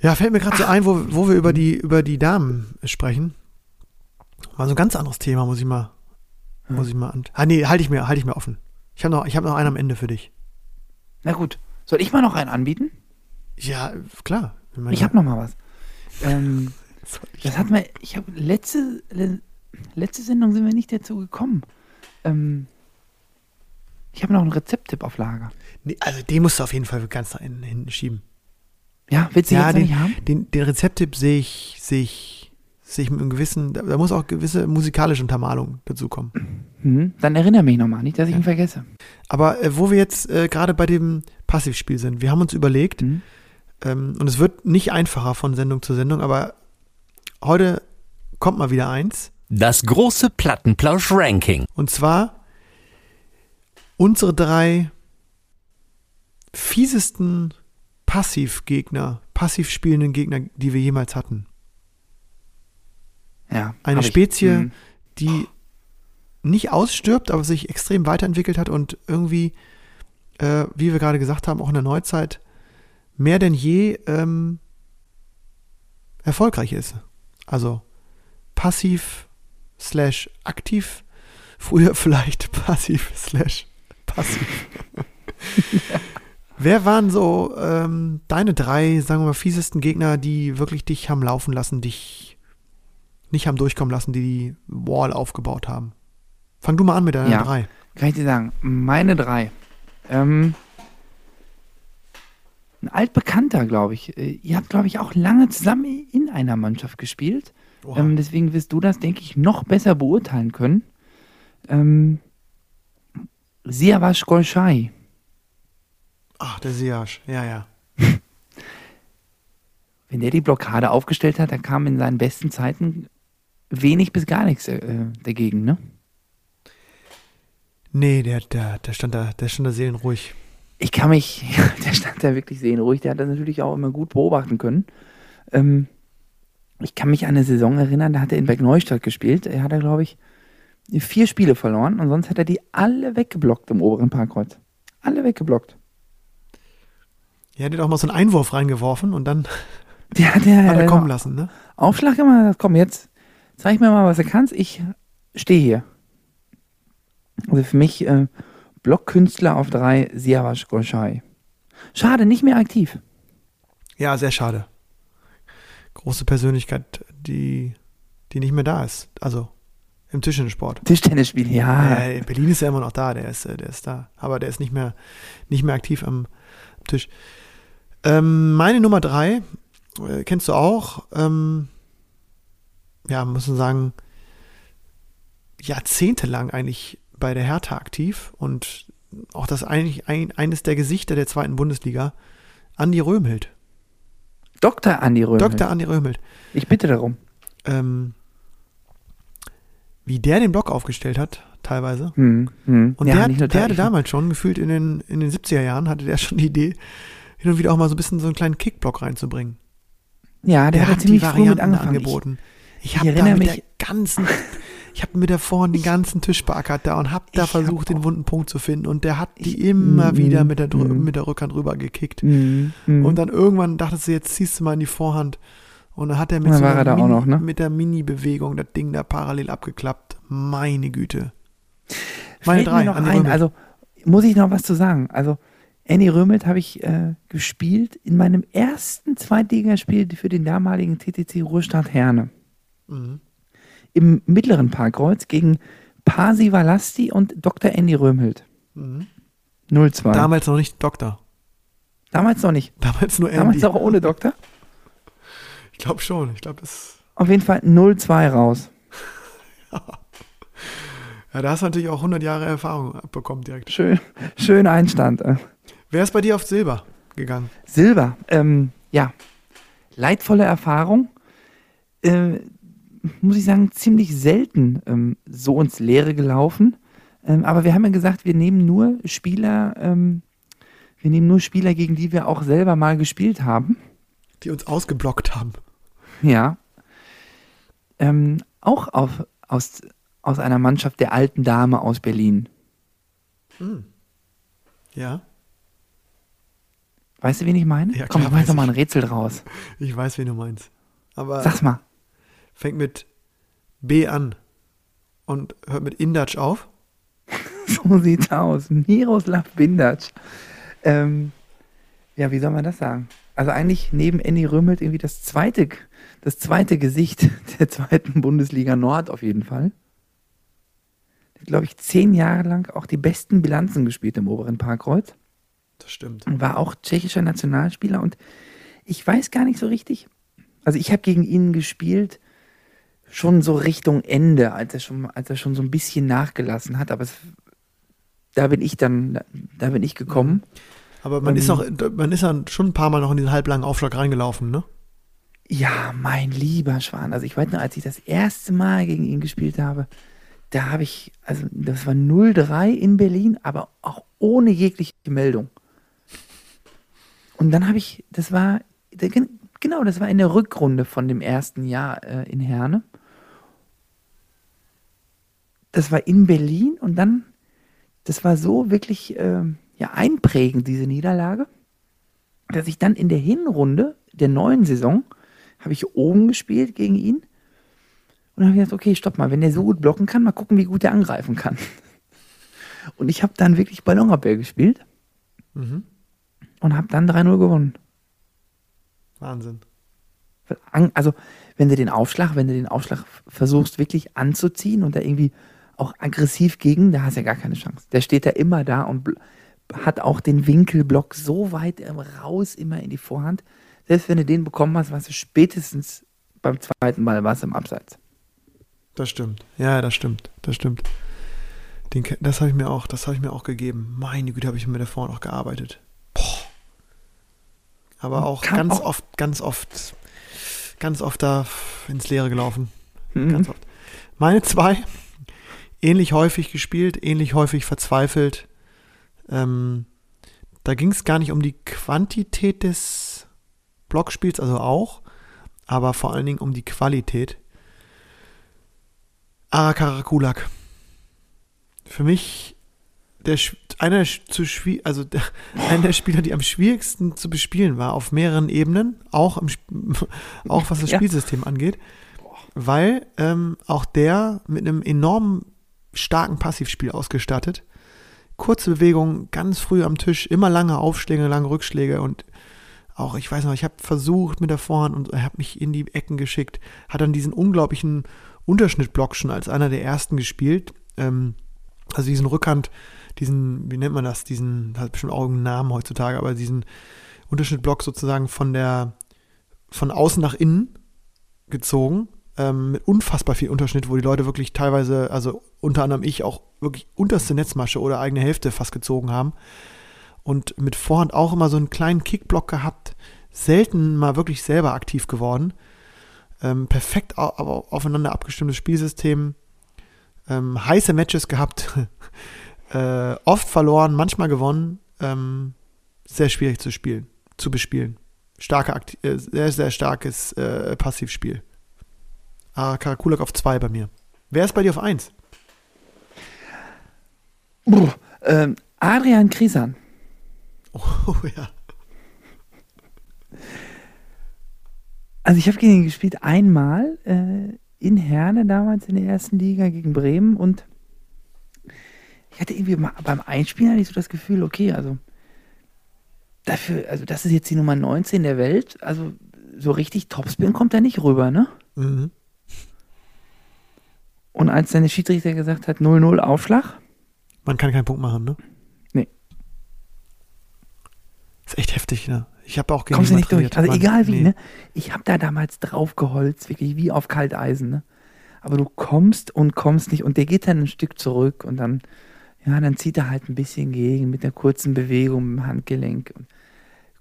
Ja, fällt mir gerade so ein, wo, wo wir über die, über die Damen sprechen. Mal so ein ganz anderes Thema, muss ich mal, Hm. muss ich mal an. Ah, nee, halte ich mir, halte ich mir offen. Ich habe noch, ich habe noch einen am Ende für dich. Na gut. Soll ich mal noch einen anbieten? Ja, klar. meine- Ich habe noch mal was. Ähm, (laughs) ich- das hat mir, ich habe letzte, le, letzte Sendung sind wir nicht dazu gekommen. Ähm, ich habe noch einen Rezepttipp auf Lager. Nee, also den musst du auf jeden Fall ganz nach hinten, schieben. Ja, willst du Ja, den, nicht haben? den, den Rezepttipp sehe ich, sehe ich, sehe ich mit einem gewissen, da, da muss auch gewisse musikalische Untermalung dazukommen. Mhm. Dann erinnere mich nochmal, nicht, dass ich Ja. ihn vergesse. Aber äh, wo wir jetzt äh, gerade bei dem Passivspiel sind, wir haben uns überlegt, Mhm. ähm, und es wird nicht einfacher von Sendung zu Sendung, aber heute kommt mal wieder eins. Das große Plattenplausch-Ranking. Und zwar unsere drei fiesesten Passivgegner, passiv spielenden Gegner, die wir jemals hatten. Ja. Eine. Spezie, Mhm. die nicht ausstirbt, aber sich extrem weiterentwickelt hat und irgendwie, äh, wie wir gerade gesagt haben, auch in der Neuzeit mehr denn je ähm, erfolgreich ist. Also passiv slash aktiv, früher (laughs) vielleicht passiv slash passiv. (laughs) Wer waren so ähm, deine drei, sagen wir mal, fiesesten Gegner, die wirklich dich haben laufen lassen, dich nicht haben durchkommen lassen, die die Wall aufgebaut haben? Fang du mal an mit deinen Ja. drei. Kann ich dir sagen, meine drei. Ähm, ein altbekannter, glaube ich. Äh, Ihr habt, glaube ich, auch lange zusammen in einer Mannschaft gespielt. Ähm, deswegen wirst du das, denke ich, noch besser beurteilen können. Ähm, Siavash Golshai. Ach, der Siasch. Ja, ja. (laughs) Wenn der die Blockade aufgestellt hat, da kam in seinen besten Zeiten wenig bis gar nichts äh, dagegen, ne? Nee, der, der, der stand da, der stand da seelenruhig. Ich kann mich, (laughs) der stand da wirklich seelenruhig, der hat das natürlich auch immer gut beobachten können. Ähm, ich kann mich an eine Saison erinnern, da hat er in Bergneustadt gespielt. Er hat, glaube ich, vier Spiele verloren und sonst hat er die alle weggeblockt im oberen Parkkreuz. Alle weggeblockt. Ja, der hat auch mal so einen Einwurf reingeworfen und dann Der hat der hat er kommen lassen, ne? Aufschlag immer, komm, jetzt zeig mir mal, was du kannst. Ich stehe hier. Also für mich äh, Blockkünstler auf drei, Siavash Golshai. Schade, nicht mehr aktiv. Ja, sehr schade. Große Persönlichkeit, die, die nicht mehr da ist. Also im Tischtennissport. Tischtennisspiel, ja. Äh, Berlin ist ja immer noch da, der ist, äh, der ist da. Aber der ist nicht mehr, nicht mehr aktiv am Tisch. Ähm, meine Nummer drei, äh, kennst du auch, ähm, ja, muss man sagen, jahrzehntelang eigentlich bei der Hertha aktiv und auch das eigentlich ein, eines der Gesichter der zweiten Bundesliga, Andi Röhmhild. Dr. Andi Röhmel. Dr. Andi Röhmhild. Ich bitte darum. Ähm, wie der den Block aufgestellt hat, teilweise. Hm, hm. Und Ja, der, nur der hatte damals schon, gefühlt in den, in den 70er Jahren, hatte der schon die Idee, hin und wieder auch mal so ein bisschen so einen kleinen Kickblock reinzubringen. Ja, der, hat ziemlich früh mit angeboten. Ich habe da erinnere mit mich- der ganzen, (laughs) ich habe mit der vorhin den ganzen Tisch beackert da und habe da Ich hab versucht, den wunden Punkt zu finden und der hat die Ich- immer Mm, wieder mit der, mm. mit der Rückhand rüber gekickt. Ich, hm, hm. Und dann irgendwann dachtest du, jetzt ziehst du mal in die Vorhand. Und dann hat er mit, so er da Mini, noch, ne? mit der Mini-Bewegung das Ding da parallel abgeklappt. Meine Güte. Fällt Meine mir drei, noch Andi ein, also muss ich noch was zu sagen. Also Andy Röhmelt habe ich äh, gespielt in meinem ersten Zweitligaspiel für den damaligen TTC Ruhrstadt Herne. Mhm. Im mittleren Parkkreuz gegen Pasi Valasti und Dr. Andy Röhmelt. Mhm. 0-2. Damals noch nicht Doktor. Damals noch nicht. Damals nur Andy. Damals auch ohne Doktor. Ich glaube schon. Ich glaube, das. Auf jeden Fall 0-2 raus. (laughs) Ja, da hast du natürlich auch 100 Jahre Erfahrung abbekommen direkt. Schön, schön Einstand. äh. Wer ist bei dir auf Silber gegangen? Silber, ähm, ja, leidvolle Erfahrung. Äh, muss ich sagen, ziemlich selten ähm, so ins Leere gelaufen. Ähm, aber wir haben ja gesagt, wir nehmen nur Spieler, ähm, wir nehmen nur Spieler, gegen die wir auch selber mal gespielt haben. Die uns ausgeblockt haben. Ja. Ähm, auch auf, aus, aus einer Mannschaft der alten Dame aus Berlin. Ja, Weißt du, wen ich meine? Ja, Komm, klar, mach weiß doch mal ein Rätsel draus. ich weiß, wen du meinst. Aber Sag's mal. Fängt mit B an und hört mit Indatsch auf. (laughs) So sieht's aus. Miroslav Bindac. Ähm, ja, wie soll man das sagen? Also eigentlich neben Andy Römelt irgendwie das zweite, das zweite Gesicht (laughs) der zweiten Bundesliga Nord auf jeden Fall. Der hat, glaube ich, zehn Jahre lang auch die besten Bilanzen gespielt im oberen Parkkreuz. Das stimmt. Und war auch tschechischer Nationalspieler und ich weiß gar nicht so richtig. Also ich habe gegen ihn gespielt schon so Richtung Ende, als er schon, als er schon so ein bisschen nachgelassen hat, aber es, da bin ich dann, da, bin ich gekommen. Aber man Ähm, ist noch, man ist dann schon ein paar Mal noch in diesen halblangen Aufschlag reingelaufen, ne? Ja, mein lieber Schwan. Also ich weiß noch, als ich das erste Mal gegen ihn gespielt habe, da habe ich, also das war 0-3 in Berlin, aber auch ohne jegliche Meldung. Und dann habe ich, das war, genau, das war in der Rückrunde von dem ersten Jahr äh, in Herne. Das war in Berlin und dann, das war so wirklich ähm, ja, einprägend, diese Niederlage, dass ich dann in der Hinrunde der neuen Saison habe ich oben gespielt gegen ihn und habe gedacht, okay, stopp mal, wenn der so gut blocken kann, mal gucken, wie gut er angreifen kann. (laughs) Und ich habe dann wirklich Ballonabwehr gespielt. Mhm. und habe dann 3-0 gewonnen. Wahnsinn. Also, wenn du den Aufschlag, wenn du den Aufschlag versuchst wirklich anzuziehen und da irgendwie auch aggressiv gegen, da hast du ja gar keine Chance. Der steht da immer da und hat auch den Winkelblock so weit ähm, raus immer in die Vorhand. Selbst wenn du den bekommen hast, warst du spätestens beim zweiten Mal warst im Abseits. Das stimmt. Ja, das stimmt. Das stimmt. Den, das habe ich mir auch, das habe ich mir auch gegeben. Meine Güte, habe ich mit der Vorhand auch gearbeitet. Boah. Aber Und auch kam ganz auch- oft, ganz oft, ganz oft da ins Leere gelaufen. Mhm. Ganz oft. Meine zwei, ähnlich häufig gespielt, ähnlich häufig verzweifelt. Ähm, da ging es gar nicht um die Quantität des Blockspiels, also auch, aber vor allen Dingen um die Qualität. Arakarakulak. Für mich der, einer, zu also der, (laughs) einer der Spieler, die am schwierigsten zu bespielen war, auf mehreren Ebenen, auch, im, (laughs) auch was das Ja. Spielsystem angeht, weil ähm, auch der mit einem enorm starken Passivspiel ausgestattet. Kurze Bewegungen, ganz früh am Tisch, immer lange Aufschläge, lange Rückschläge und auch, ich weiß noch, ich habe versucht mit der Vorhand und hat mich in die Ecken geschickt, hat dann diesen unglaublichen Unterschnittblock schon als einer der ersten gespielt. Ähm, also diesen Rückhand, diesen, wie nennt man das, diesen, hat bestimmt auch einen Namen heutzutage, aber diesen Unterschnittblock sozusagen von der, von außen nach innen gezogen, ähm, mit unfassbar viel Unterschnitt, wo die Leute wirklich teilweise, also unter anderem ich auch wirklich unterste Netzmasche oder eigene Hälfte fast gezogen haben. Und mit Vorhand auch immer so einen kleinen Kickblock gehabt, selten mal wirklich selber aktiv geworden. Ähm, perfekt au- aber aufeinander abgestimmtes Spielsystem. Ähm, heiße Matches gehabt. (laughs) äh, oft verloren, manchmal gewonnen. Ähm, sehr schwierig zu spielen, zu bespielen. Starke, äh, sehr, sehr starkes äh, Passivspiel. Ah, Karakulak auf 2 bei mir. Wer ist bei dir auf 1? Brr, ähm, Adrian Krisan. Oh (laughs) ja. Also ich habe gegen ihn gespielt einmal äh, in Herne damals in der ersten Liga gegen Bremen und ich hatte irgendwie beim Einspielen hatte ich so das Gefühl, okay, also dafür, also das ist jetzt die Nummer 19 der Welt, also so richtig Topspin kommt er nicht rüber, ne? Mhm. Und als dann der Schiedsrichter gesagt hat 0-0 Aufschlag, Man kann keinen Punkt machen, ne? Nee. Ist echt heftig, ne? Ich habe auch gegen kommst du nicht durch. Also Mann, egal wie, nee. ne? Ich habe da damals drauf geholzt, wirklich wie auf Kalteisen, ne? Aber du kommst und kommst nicht und der geht dann ein Stück zurück und dann, ja, dann zieht er halt ein bisschen gegen mit einer kurzen Bewegung im Handgelenk und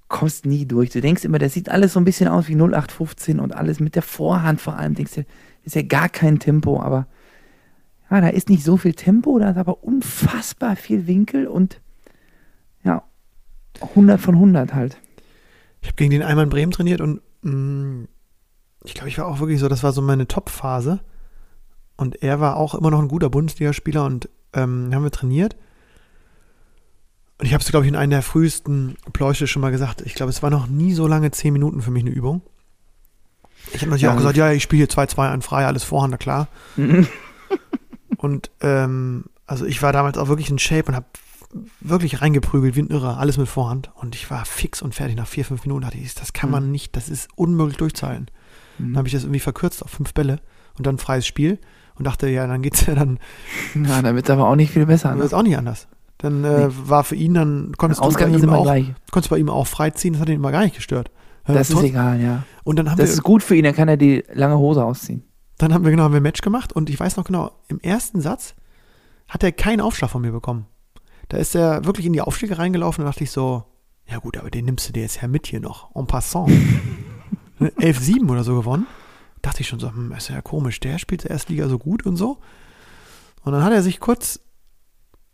kommst nie durch. Du denkst immer, das sieht alles so ein bisschen aus wie 0815 und alles mit der Vorhand vor allem. Denkst du, ist ja gar kein Tempo, aber ja, da ist nicht so viel Tempo, da ist aber unfassbar viel Winkel und ja, 100 von 100 halt. Ich habe gegen den einmal in Bremen trainiert und mh, ich glaube, ich war auch wirklich so, das war so meine Top-Phase. Und er war auch immer noch ein guter Bundesligaspieler und ähm, haben wir trainiert. Und ich habe es, glaube ich, in einer der frühesten Pläusche schon mal gesagt. Ich glaube, es war noch nie so lange zehn Minuten für mich eine Übung. Ich habe natürlich Ja, auch gesagt, ja, ich spiele hier 2-2 an frei, alles Vorhand, na klar. Mhm. Und ähm, also ich war damals auch wirklich in Shape und habe wirklich reingeprügelt wie ein Irrer, alles mit Vorhand. Und ich war fix und fertig. Nach vier, fünf Minuten dachte ich, das kann Mhm. man nicht, das ist unmöglich durchzuhalten. Dann habe ich das irgendwie verkürzt auf fünf Bälle und dann freies Spiel und dachte, ja, dann geht's (laughs) ja dann, Ja, da wird aber auch nicht viel besser. dann Ne? ist auch nicht anders. Dann äh, war für ihn, dann konntest du bei ihm auch, gleich. konntest bei ihm auch freiziehen, das hat ihn immer gar nicht gestört. Das ist egal, ja. und dann haben Das wir ist gut für ihn, dann kann er die lange Hose ausziehen. Dann haben wir genau haben wir ein Match gemacht und ich weiß noch genau, im ersten Satz hat er keinen Aufschlag von mir bekommen. Da ist er wirklich in die Aufschläge reingelaufen und dachte ich so, ja gut, aber den nimmst du dir jetzt ja mit hier noch, en passant. (laughs) Ne, 11-7 oder so gewonnen. Dachte ich schon so, hm, ist ja komisch, der spielt der Erstliga so gut und so. Und dann hat er sich kurz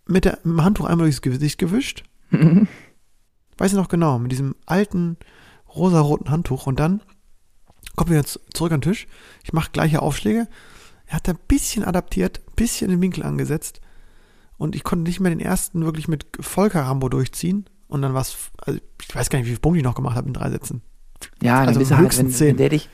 mit, der, mit dem Handtuch einmal durchs Gesicht gewischt. Weiß ich noch genau, mit diesem alten rosaroten Handtuch und dann kommt wieder z- zurück an den Tisch. Ich mache gleiche Aufschläge. Er hat da ein bisschen adaptiert, ein bisschen den Winkel angesetzt. Und ich konnte nicht mehr den ersten wirklich mit Vollkarambo durchziehen. Und dann war es, also ich weiß gar nicht, wie viele Punkte ich noch gemacht habe in drei Sätzen. Ja, dann Also bist du halt, wenn, höchstens zehn. wenn, der dich,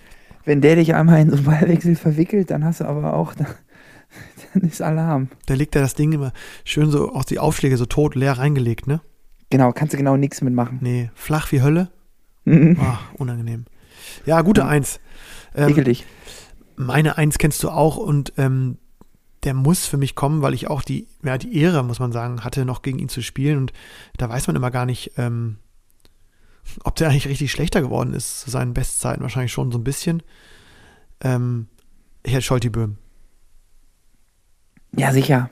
wenn der dich einmal in so einen Ballwechsel verwickelt, dann hast du aber auch, dann, (laughs) dann ist Alarm. Da legt er das Ding immer schön so aus die Aufschläge so tot leer reingelegt, ne? Genau, kannst du genau nichts mitmachen. Nee, flach wie Hölle. Mhm. (laughs) Unangenehm. Ja, gute Eins. Ähm, Ekelig. meine Eins kennst du auch und ähm, der muss für mich kommen, weil ich auch die, ja, die Ehre, muss man sagen, hatte, noch gegen ihn zu spielen und da weiß man immer gar nicht, ähm, ob der eigentlich richtig schlechter geworden ist zu seinen Bestzeiten. Wahrscheinlich schon so ein bisschen. Ähm, ich hätte Scholti Böhm. Ja, sicher.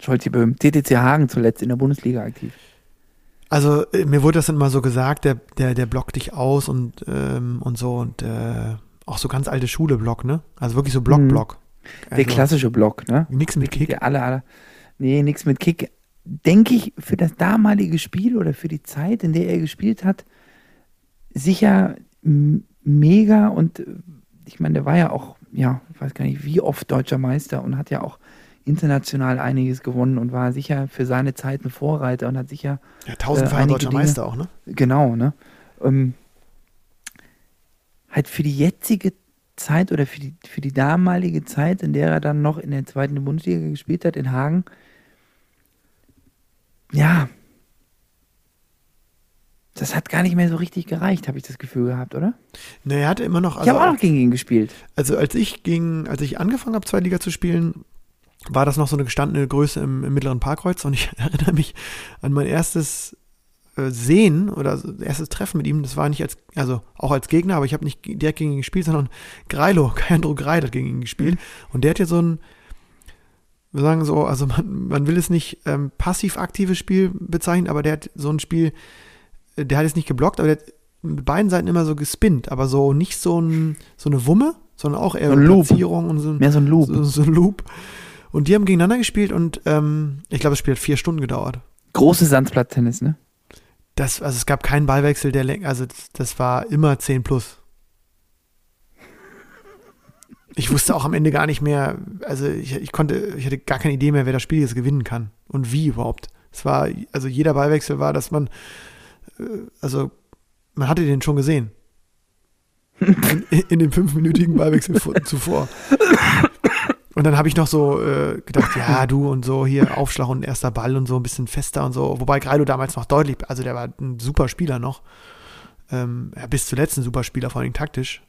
Scholti Böhm. TTC Hagen zuletzt in der Bundesliga aktiv. Also äh, mir wurde das dann immer so gesagt, der, der, der blockt dich aus und, ähm, und so und äh, auch so ganz alte Schule Block, ne? Also wirklich so Block, Mhm. Block. Der Also, klassische Block, ne? Nix mit Kick. Der alle, alle. Nee, nichts mit Kick. Denke ich, für das damalige Spiel oder für die Zeit, in der er gespielt hat, sicher mega und äh, ich meine, der war ja auch, ja, ich weiß gar nicht, wie oft deutscher Meister und hat ja auch international einiges gewonnen und war sicher für seine Zeit ein Vorreiter und hat sicher Ja, tausendfacher einige deutscher Dinge- Meister auch, ne? Genau, ne? Ähm, halt für die jetzige Zeit oder für die, für die damalige Zeit, in der er dann noch in der zweiten Bundesliga gespielt hat, in Hagen, ja, das hat gar nicht mehr so richtig gereicht, habe ich das Gefühl gehabt, oder? Ne, er hatte immer noch, ich also, habe auch noch gegen ihn gespielt. also als ich ging, als ich angefangen habe, Zweitliga zu spielen, war das noch so eine gestandene Größe im, im mittleren Parkkreuz und ich (laughs) erinnere mich an mein erstes äh, Sehen oder erstes Treffen mit ihm. Das war nicht als, also auch als Gegner, aber ich habe nicht direkt gegen ihn gespielt, sondern Greilo, (laughs) Keindro Greil hat gegen ihn gespielt und der hat ja so ein, wir sagen so, also man, man will es nicht ähm, passiv-aktives Spiel bezeichnen, aber der hat so ein Spiel, äh, der hat es nicht geblockt, aber der hat mit beiden Seiten immer so gespinnt, aber so nicht so, ein, so eine Wumme, sondern auch eher So ein Loop. Platzierung und so ein, Mehr so ein Loop. so, so ein Loop. Und die haben gegeneinander gespielt und ähm, ich glaube, das Spiel hat vier Stunden gedauert. Großes Sandplatztennis, ne? Das, also es gab keinen Ballwechsel, der also das, das war immer 10 plus. Ich wusste auch am Ende gar nicht mehr, also ich, ich konnte, ich hatte gar keine Idee mehr, wer das Spiel jetzt gewinnen kann und wie überhaupt. Es war, also jeder Ballwechsel war, dass man, äh, also man hatte den schon gesehen. (laughs) In, in dem fünfminütigen Ballwechsel vor, zuvor. (laughs) Und dann habe ich noch so äh, gedacht, ja, (laughs) du und so hier Aufschlag und erster Ball und so ein bisschen fester und so. Wobei Greilo damals noch deutlich, also der war ein super Spieler noch. Ähm, ja, bis zuletzt ein super Spieler, vor allem taktisch.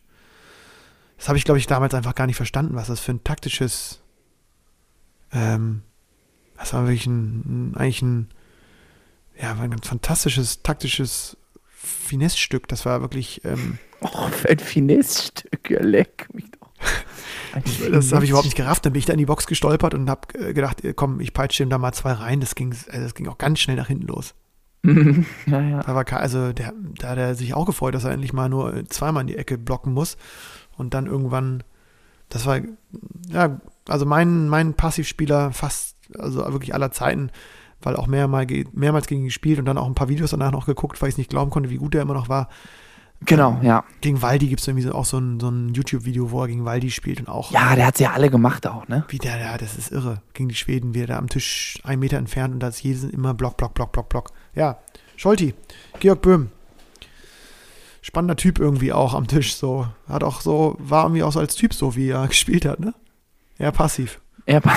Das habe ich, glaube ich, damals einfach gar nicht verstanden, was das für ein taktisches, ähm, das war wirklich ein, ein eigentlich ein, ja, ein ganz fantastisches taktisches Finesse-Stück. Das war wirklich, ähm, (laughs) Oh, für ein Finesse-Stück, ja, leck mich doch. Das habe ich überhaupt nicht gerafft. Dann bin ich da in die Box gestolpert und habe äh, gedacht, äh, komm, ich peitsche ihm da mal zwei rein. Das ging, äh, das ging auch ganz schnell nach hinten los. (laughs) ja, ja. Da war also der, da hat er sich auch gefreut, dass er endlich mal nur äh, zweimal in die Ecke blocken muss. Und dann irgendwann, das war, ja, also mein, mein Passivspieler fast, also wirklich aller Zeiten, weil auch mehrmal, mehrmals gegen ihn gespielt und dann auch ein paar Videos danach noch geguckt, weil ich nicht glauben konnte, wie gut er immer noch war. Genau, ja. Gegen Waldi gibt es irgendwie so, auch so ein, so ein YouTube-Video, wo er gegen Waldi spielt und auch Ja, der hat sie ja alle gemacht auch, ne? Wie der, ja, das ist irre. Gegen die Schweden, wie er da am Tisch einen Meter entfernt und da ist jedes immer Block, Block, Block, Block, Block. Ja, Scholti, Georg Böhm. Spannender Typ irgendwie auch am Tisch, so. Hat auch so, war irgendwie auch so als Typ so, wie er (laughs) gespielt hat, ne? Eher passiv. Er war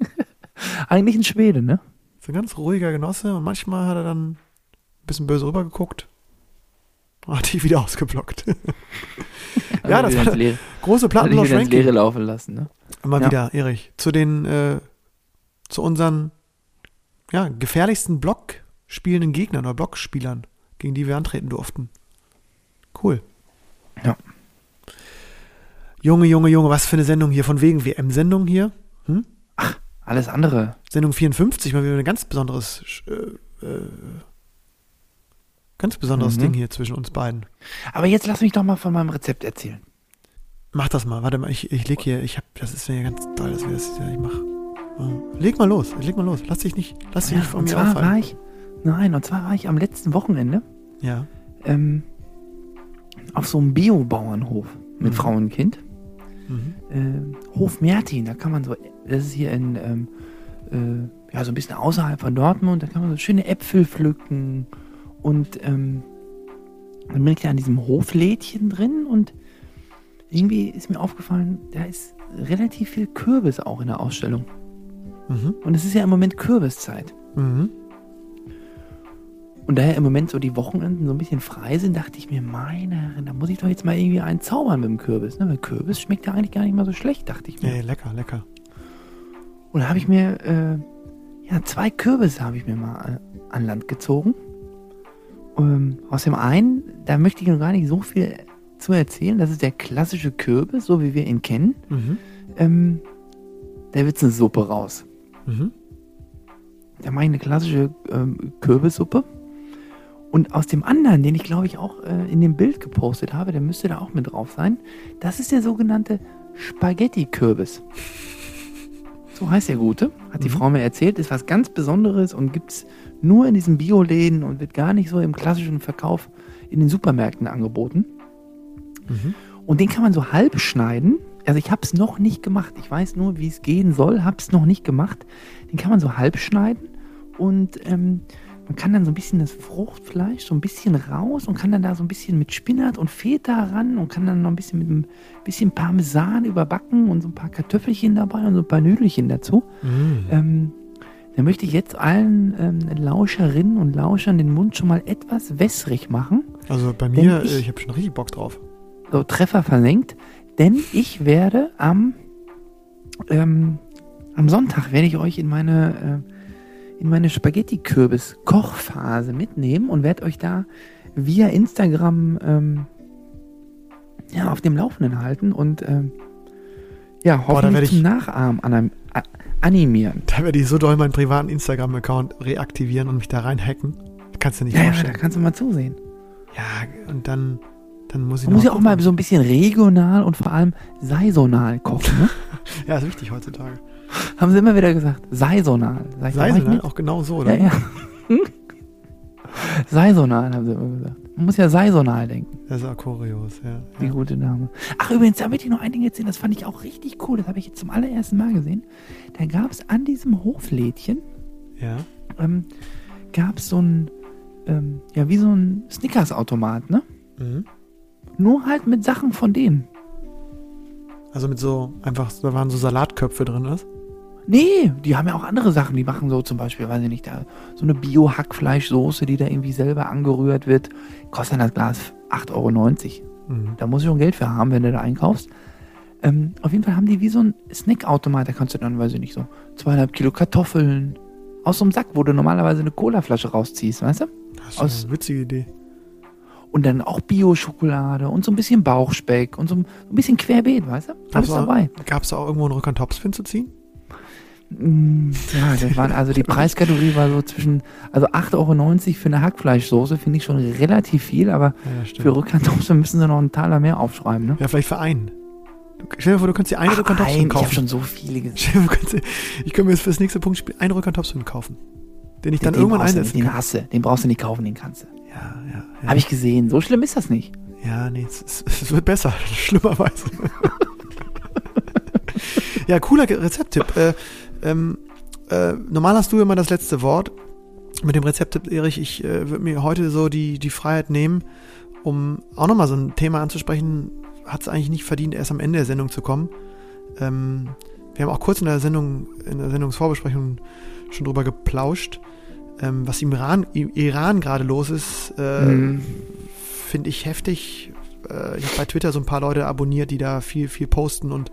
(laughs) eigentlich ein Schwede, ne? So ein ganz ruhiger Genosse und manchmal hat er dann ein bisschen böse rübergeguckt. (laughs) Hat die wieder ausgeblockt. (laughs) ja, das Hat er wieder war Leere, große hat Platten wieder ins Leere laufen lassen, ne? Mal Ja. wieder, Erich. Zu den, äh, zu unseren, ja, gefährlichsten Block spielenden Gegnern oder Blockspielern, gegen die wir antreten durften. Cool. Ja. Junge, Junge, Junge, was für eine Sendung hier, von wegen WM-Sendung hier. Hm? Alles andere. Sendung 54, mal wieder ein ganz besonderes, äh, äh, ganz besonderes Mhm. Ding hier zwischen uns beiden. Aber jetzt lass mich doch mal von meinem Rezept erzählen. Mach das mal, warte mal, ich, ich leg hier, ich hab, das ist mir ganz toll, dass wir das ja, ich mach. Ja. Leg mal los, leg mal los, lass dich nicht, lass dich Ja, nicht von und mir zwar auffallen. war ich, nein, und zwar war ich am letzten Wochenende Ja. ähm, auf so einem Biobauernhof mit Mhm. Frau und Kind. Mhm. äh, Hof Mertin, da kann man so, das ist hier in, ähm, äh, ja, so ein bisschen außerhalb von Dortmund, da kann man so schöne Äpfel pflücken und ähm, dann bin ich da an diesem Hoflädchen drin und irgendwie ist mir aufgefallen, da ist relativ viel Kürbis auch in der Ausstellung. Mhm. Und es ist ja im Moment Kürbiszeit. Mhm. Und daher im Moment so die Wochenenden so ein bisschen frei sind, dachte ich mir, meine Herren, da muss ich doch jetzt mal irgendwie einen zaubern mit dem Kürbis. Ne? Weil Kürbis schmeckt ja eigentlich gar nicht mal so schlecht, dachte ich mir. Ey, lecker, lecker. Und da habe ich mir, äh, ja, zwei Kürbisse habe ich mir mal äh, an Land gezogen. Ähm, aus dem einen, da möchte ich noch gar nicht so viel zu erzählen. Das ist der klassische Kürbis, so wie wir ihn kennen. Mhm. Ähm, da wird's eine Suppe raus. Mhm. Da mache ich eine klassische ähm, Kürbissuppe. Und aus dem anderen, den ich glaube ich auch äh, in dem Bild gepostet habe, der müsste da auch mit drauf sein, das ist der sogenannte Spaghetti-Kürbis. So heißt der Gute, hat die Mhm. Frau mir erzählt, ist was ganz Besonderes und gibt's nur in diesen Bioläden und wird gar nicht so im klassischen Verkauf in den Supermärkten angeboten. Mhm. Und den kann man so halb schneiden. Also ich habe es noch nicht gemacht. Ich weiß nur, wie es gehen soll, habe es noch nicht gemacht. Den kann man so halb schneiden und ähm, man kann dann so ein bisschen das Fruchtfleisch so ein bisschen raus und kann dann da so ein bisschen mit Spinat und Feta ran und kann dann noch ein bisschen mit ein bisschen Parmesan überbacken und so ein paar Kartoffelchen dabei und so ein paar Nüdelchen dazu. Mhm. Ähm, da möchte ich jetzt allen ähm, Lauscherinnen und Lauschern den Mund schon mal etwas wässrig machen. Also bei mir, ich- äh, ich habe schon richtig Bock drauf. so Treffer versenkt, denn ich werde am, ähm, am Sonntag werde ich euch in meine, äh, in meine Spaghetti-Kürbis-Kochphase mitnehmen und werde euch da via Instagram ähm, ja, auf dem Laufenden halten und ähm, ja, Boah, hoffentlich ich- zum Nachahmen animieren. Da werde ich so doll meinen privaten Instagram-Account reaktivieren und mich da reinhacken. Kannst du nicht Ja, ja, da vorstellen. kannst du mal zusehen. Ja, und dann, dann muss ich Man muss ja auch mal so ein bisschen regional und vor allem saisonal kochen. Ne? (laughs) Ja, ist wichtig heutzutage. Haben sie immer wieder gesagt. Saisonal. Sag mit. Auch genau so, oder? Ja, ja. (laughs) Saisonal, haben sie immer gesagt. Man muss ja saisonal denken, Das ist auch kurios, ja. die ja. gute Dame. Ach, übrigens, da möchte ich noch ein Ding erzählen, das fand ich auch richtig cool. Das habe ich jetzt zum allerersten Mal gesehen. Da gab es an diesem Hoflädchen, ja. ähm, gab es so ein, ähm, ja, wie so ein Snickers-Automat, ne? Mhm. Nur halt mit Sachen von denen. Also mit so, einfach, da waren so Salatköpfe drin, was? Nee, die haben ja auch andere Sachen. Die machen so zum Beispiel, weiß ich nicht, da so eine Bio-Hackfleischsoße, die da irgendwie selber angerührt wird. Kostet dann das Glas 8,90 Euro. Mhm. Da muss ich schon Geld für haben, wenn du da einkaufst. Ähm, auf jeden Fall haben die wie so ein Snackautomat. Da kannst du dann, weiß ich nicht, so zweieinhalb Kilo Kartoffeln aus so einem Sack, wo du normalerweise eine Colaflasche rausziehst, weißt du? Das ist Aus- eine witzige Idee. Und dann auch Bio-Schokolade und so ein bisschen Bauchspeck und so ein, bisschen Querbeet, weißt du? Alles dabei. Gab es da auch irgendwo einen Rück- und Topspin zu ziehen? Ja, das waren also die (laughs) Preiskategorie war so zwischen, also 8,90 Euro für eine Hackfleischsoße finde ich schon relativ viel, aber Ja, für Rückhandtopse müssen sie noch einen Taler mehr aufschreiben, ne? ja, vielleicht für einen. Stell dir vor, du kannst dir einen Rück- und Ach, Topspin ein, ich habe kaufen. schon so viele gesehen. Ich könnte mir jetzt fürs nächste Punktspiel einen Rück- und Topspin kaufen. Den ich dann den irgendwann du einsetzen den kann. hast du, den brauchst du nicht kaufen, den kannst du. Ja, ja. ja. Habe ich gesehen, so schlimm ist das nicht. Ja, nee, es, es, wird besser, (laughs) schlimmerweise. (laughs) ja, cooler Rezepttipp. Äh, ähm, äh, normal hast du immer das letzte Wort. Mit dem Rezepttipp, Erich, ich äh, würde mir heute so die, die Freiheit nehmen, um auch nochmal so ein Thema anzusprechen, hat es eigentlich nicht verdient, erst am Ende der Sendung zu kommen. Ähm, wir haben auch kurz in der Sendung, in der Sendungsvorbesprechung schon drüber geplauscht, ähm, was im Iran, im Iran gerade los ist. Äh, Mhm. finde ich heftig. Äh, ich habe bei Twitter so ein paar Leute abonniert, die da viel, viel posten und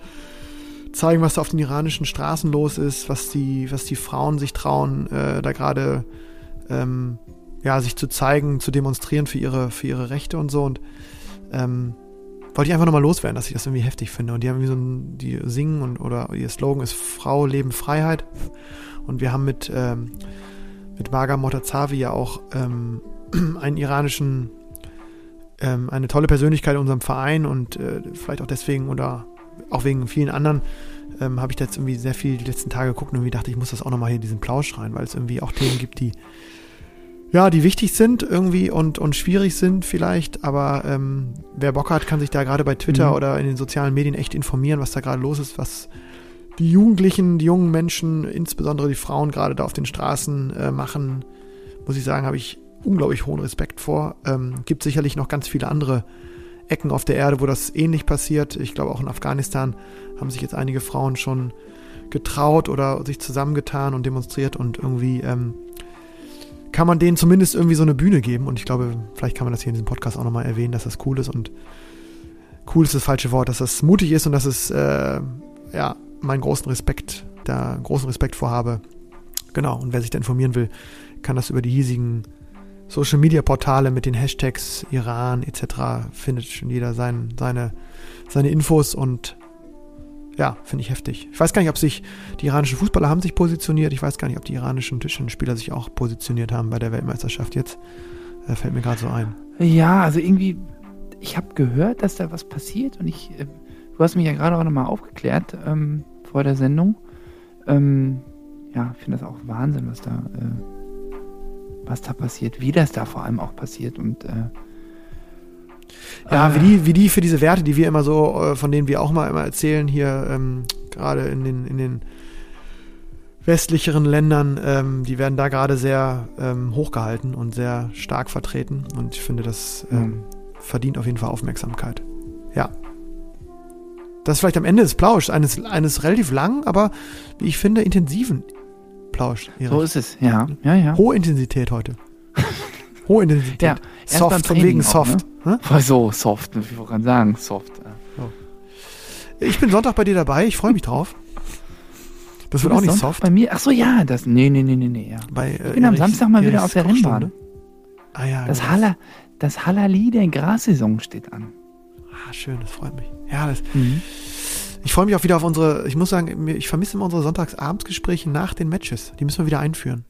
zeigen, was da auf den iranischen Straßen los ist, was die, was die Frauen sich trauen, äh, da gerade ähm, ja, sich zu zeigen, zu demonstrieren für ihre, für ihre Rechte und so. Und ähm, wollte ich einfach nochmal loswerden, dass ich das irgendwie heftig finde. Und die haben wie so ein, die singen und oder ihr Slogan ist Frau, Leben, Freiheit. Und wir haben mit, ähm, mit Marga Mortazavi ja auch ähm, (clears throat) einen iranischen ähm, eine tolle Persönlichkeit in unserem Verein und äh, vielleicht auch deswegen oder auch wegen vielen anderen ähm, habe ich da jetzt irgendwie sehr viel die letzten Tage geguckt und irgendwie dachte, ich muss das auch nochmal hier in diesen Plausch rein, weil es irgendwie auch Themen gibt, die ja, die wichtig sind irgendwie und, und schwierig sind vielleicht, aber ähm, wer Bock hat, kann sich da gerade bei Twitter Mhm. oder in den sozialen Medien echt informieren, was da gerade los ist, was die Jugendlichen, die jungen Menschen, insbesondere die Frauen gerade da auf den Straßen äh, machen, muss ich sagen, habe ich unglaublich hohen Respekt vor. Ähm, gibt sicherlich noch ganz viele andere Ecken auf der Erde, wo das ähnlich passiert. Ich glaube, auch in Afghanistan haben sich jetzt einige Frauen schon getraut oder sich zusammengetan und demonstriert und irgendwie ähm, kann man denen zumindest irgendwie so eine Bühne geben. Und ich glaube, vielleicht kann man das hier in diesem Podcast auch nochmal erwähnen, dass das cool ist. Und cool ist das falsche Wort, dass das mutig ist und dass es, äh, ja, meinen großen Respekt, da großen Respekt vorhabe. Genau, und wer sich da informieren will, kann das über die hiesigen Social Media Portale mit den Hashtags Iran etc. findet schon jeder sein, seine, seine Infos und ja, finde ich heftig. Ich weiß gar nicht, ob sich die iranischen Fußballer haben sich positioniert. Ich weiß gar nicht, ob die iranischen Tischtennisspieler sich auch positioniert haben bei der Weltmeisterschaft jetzt. Äh, fällt mir gerade so ein. Ja, also irgendwie, ich habe gehört, dass da was passiert und ich, äh, du hast mich ja gerade auch nochmal aufgeklärt ähm, vor der Sendung. Ähm, ja, ich finde das auch Wahnsinn, was da, äh, was da passiert, wie das da vor allem auch passiert und äh, Ja, äh, wie die, wie die für diese Werte, die wir immer so, äh, von denen wir auch mal immer erzählen, hier ähm, gerade in den, in den westlicheren Ländern, ähm, die werden da gerade sehr ähm, hochgehalten und sehr stark vertreten. Und ich finde, das ähm, verdient auf jeden Fall Aufmerksamkeit. Ja. Das ist vielleicht am Ende des Plauschs, eines, eines relativ langen, aber wie ich finde, intensiven Plausch. Erich. so ist es, ja, ja, ja. Hohe Intensität heute. (laughs) Hohe Intensität. Ja, soft, von wegen auch, soft. Ne? Voll so soft, ich wollte gerade sagen, soft. Ich bin Sonntag bei dir dabei, ich freue mich drauf. Das Du wird auch nicht Sonntag soft. Bei mir, ach so, ja, das, nee, nee, nee, nee, nee, ja. Bei, äh, Ich bin am Erichs- Samstag mal wieder auf der. Rennbahn. Ah ja. Das genau. Haller, das Hallali der Grassaison steht an. Ah, schön, das freut mich. Ja, das, Mhm. Ich freue mich auch wieder auf unsere, ich muss sagen, ich vermisse immer unsere Sonntagsabendsgespräche nach den Matches. Die müssen wir wieder einführen.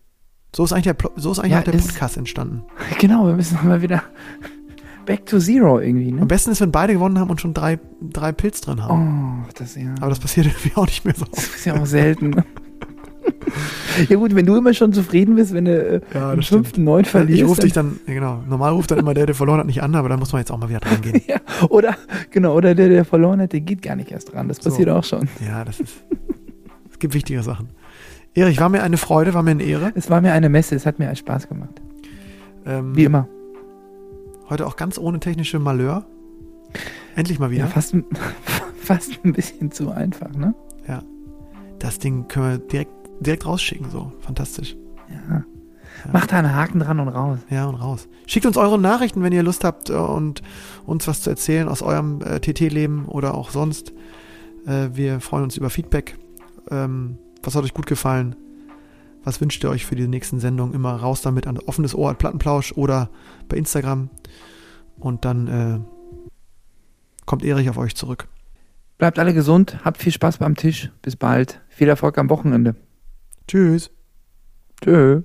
So ist eigentlich der, so ist eigentlich Ja, auch der ist- Podcast entstanden. (laughs) Genau, wir müssen mal wieder back to zero irgendwie, ne? Am besten ist, wenn beide gewonnen haben und schon drei, drei Pilz drin haben. Oh, das ja. Aber das passiert (laughs) irgendwie auch nicht mehr so. Das ist ja auch selten. (laughs) (laughs) ja gut, wenn du immer schon zufrieden bist, wenn du äh, Ja, stimmt. fünften, neun verlierst. Ich rufe dich dann- ja, genau. Normal ruft dann immer der, der verloren hat, nicht an, aber da muss man jetzt auch mal wieder dran gehen. (laughs) ja, oder, genau, oder der, der verloren hat, der geht gar nicht erst dran. Das So. passiert auch schon. Ja, das ist. Es gibt wichtige Sachen. Erich, war mir eine Freude, war mir eine Ehre. Es war mir eine Messe, es hat mir Spaß gemacht. Ähm, Wie immer. Heute auch ganz ohne technische Malheur. Endlich mal wieder. Ja, fast, ein- (laughs) fast ein bisschen zu einfach, ne? Das Ding können wir direkt, direkt rausschicken, so. Fantastisch. Ja. Mach da einen Haken dran und raus. Ja, und raus. Schickt uns eure Nachrichten, wenn ihr Lust habt äh, und uns was zu erzählen aus eurem äh, TT-Leben oder auch sonst. Äh, wir freuen uns über Feedback. Ähm, was hat euch gut gefallen? Was wünscht ihr euch für die nächsten Sendungen? Immer raus damit an offenes Ohr, at Plattenplausch oder bei Instagram. Und dann äh, kommt Erich auf euch zurück. Bleibt alle gesund, habt viel Spaß beim Tisch. Bis bald. Viel Erfolg am Wochenende. Tschüss. Tschö.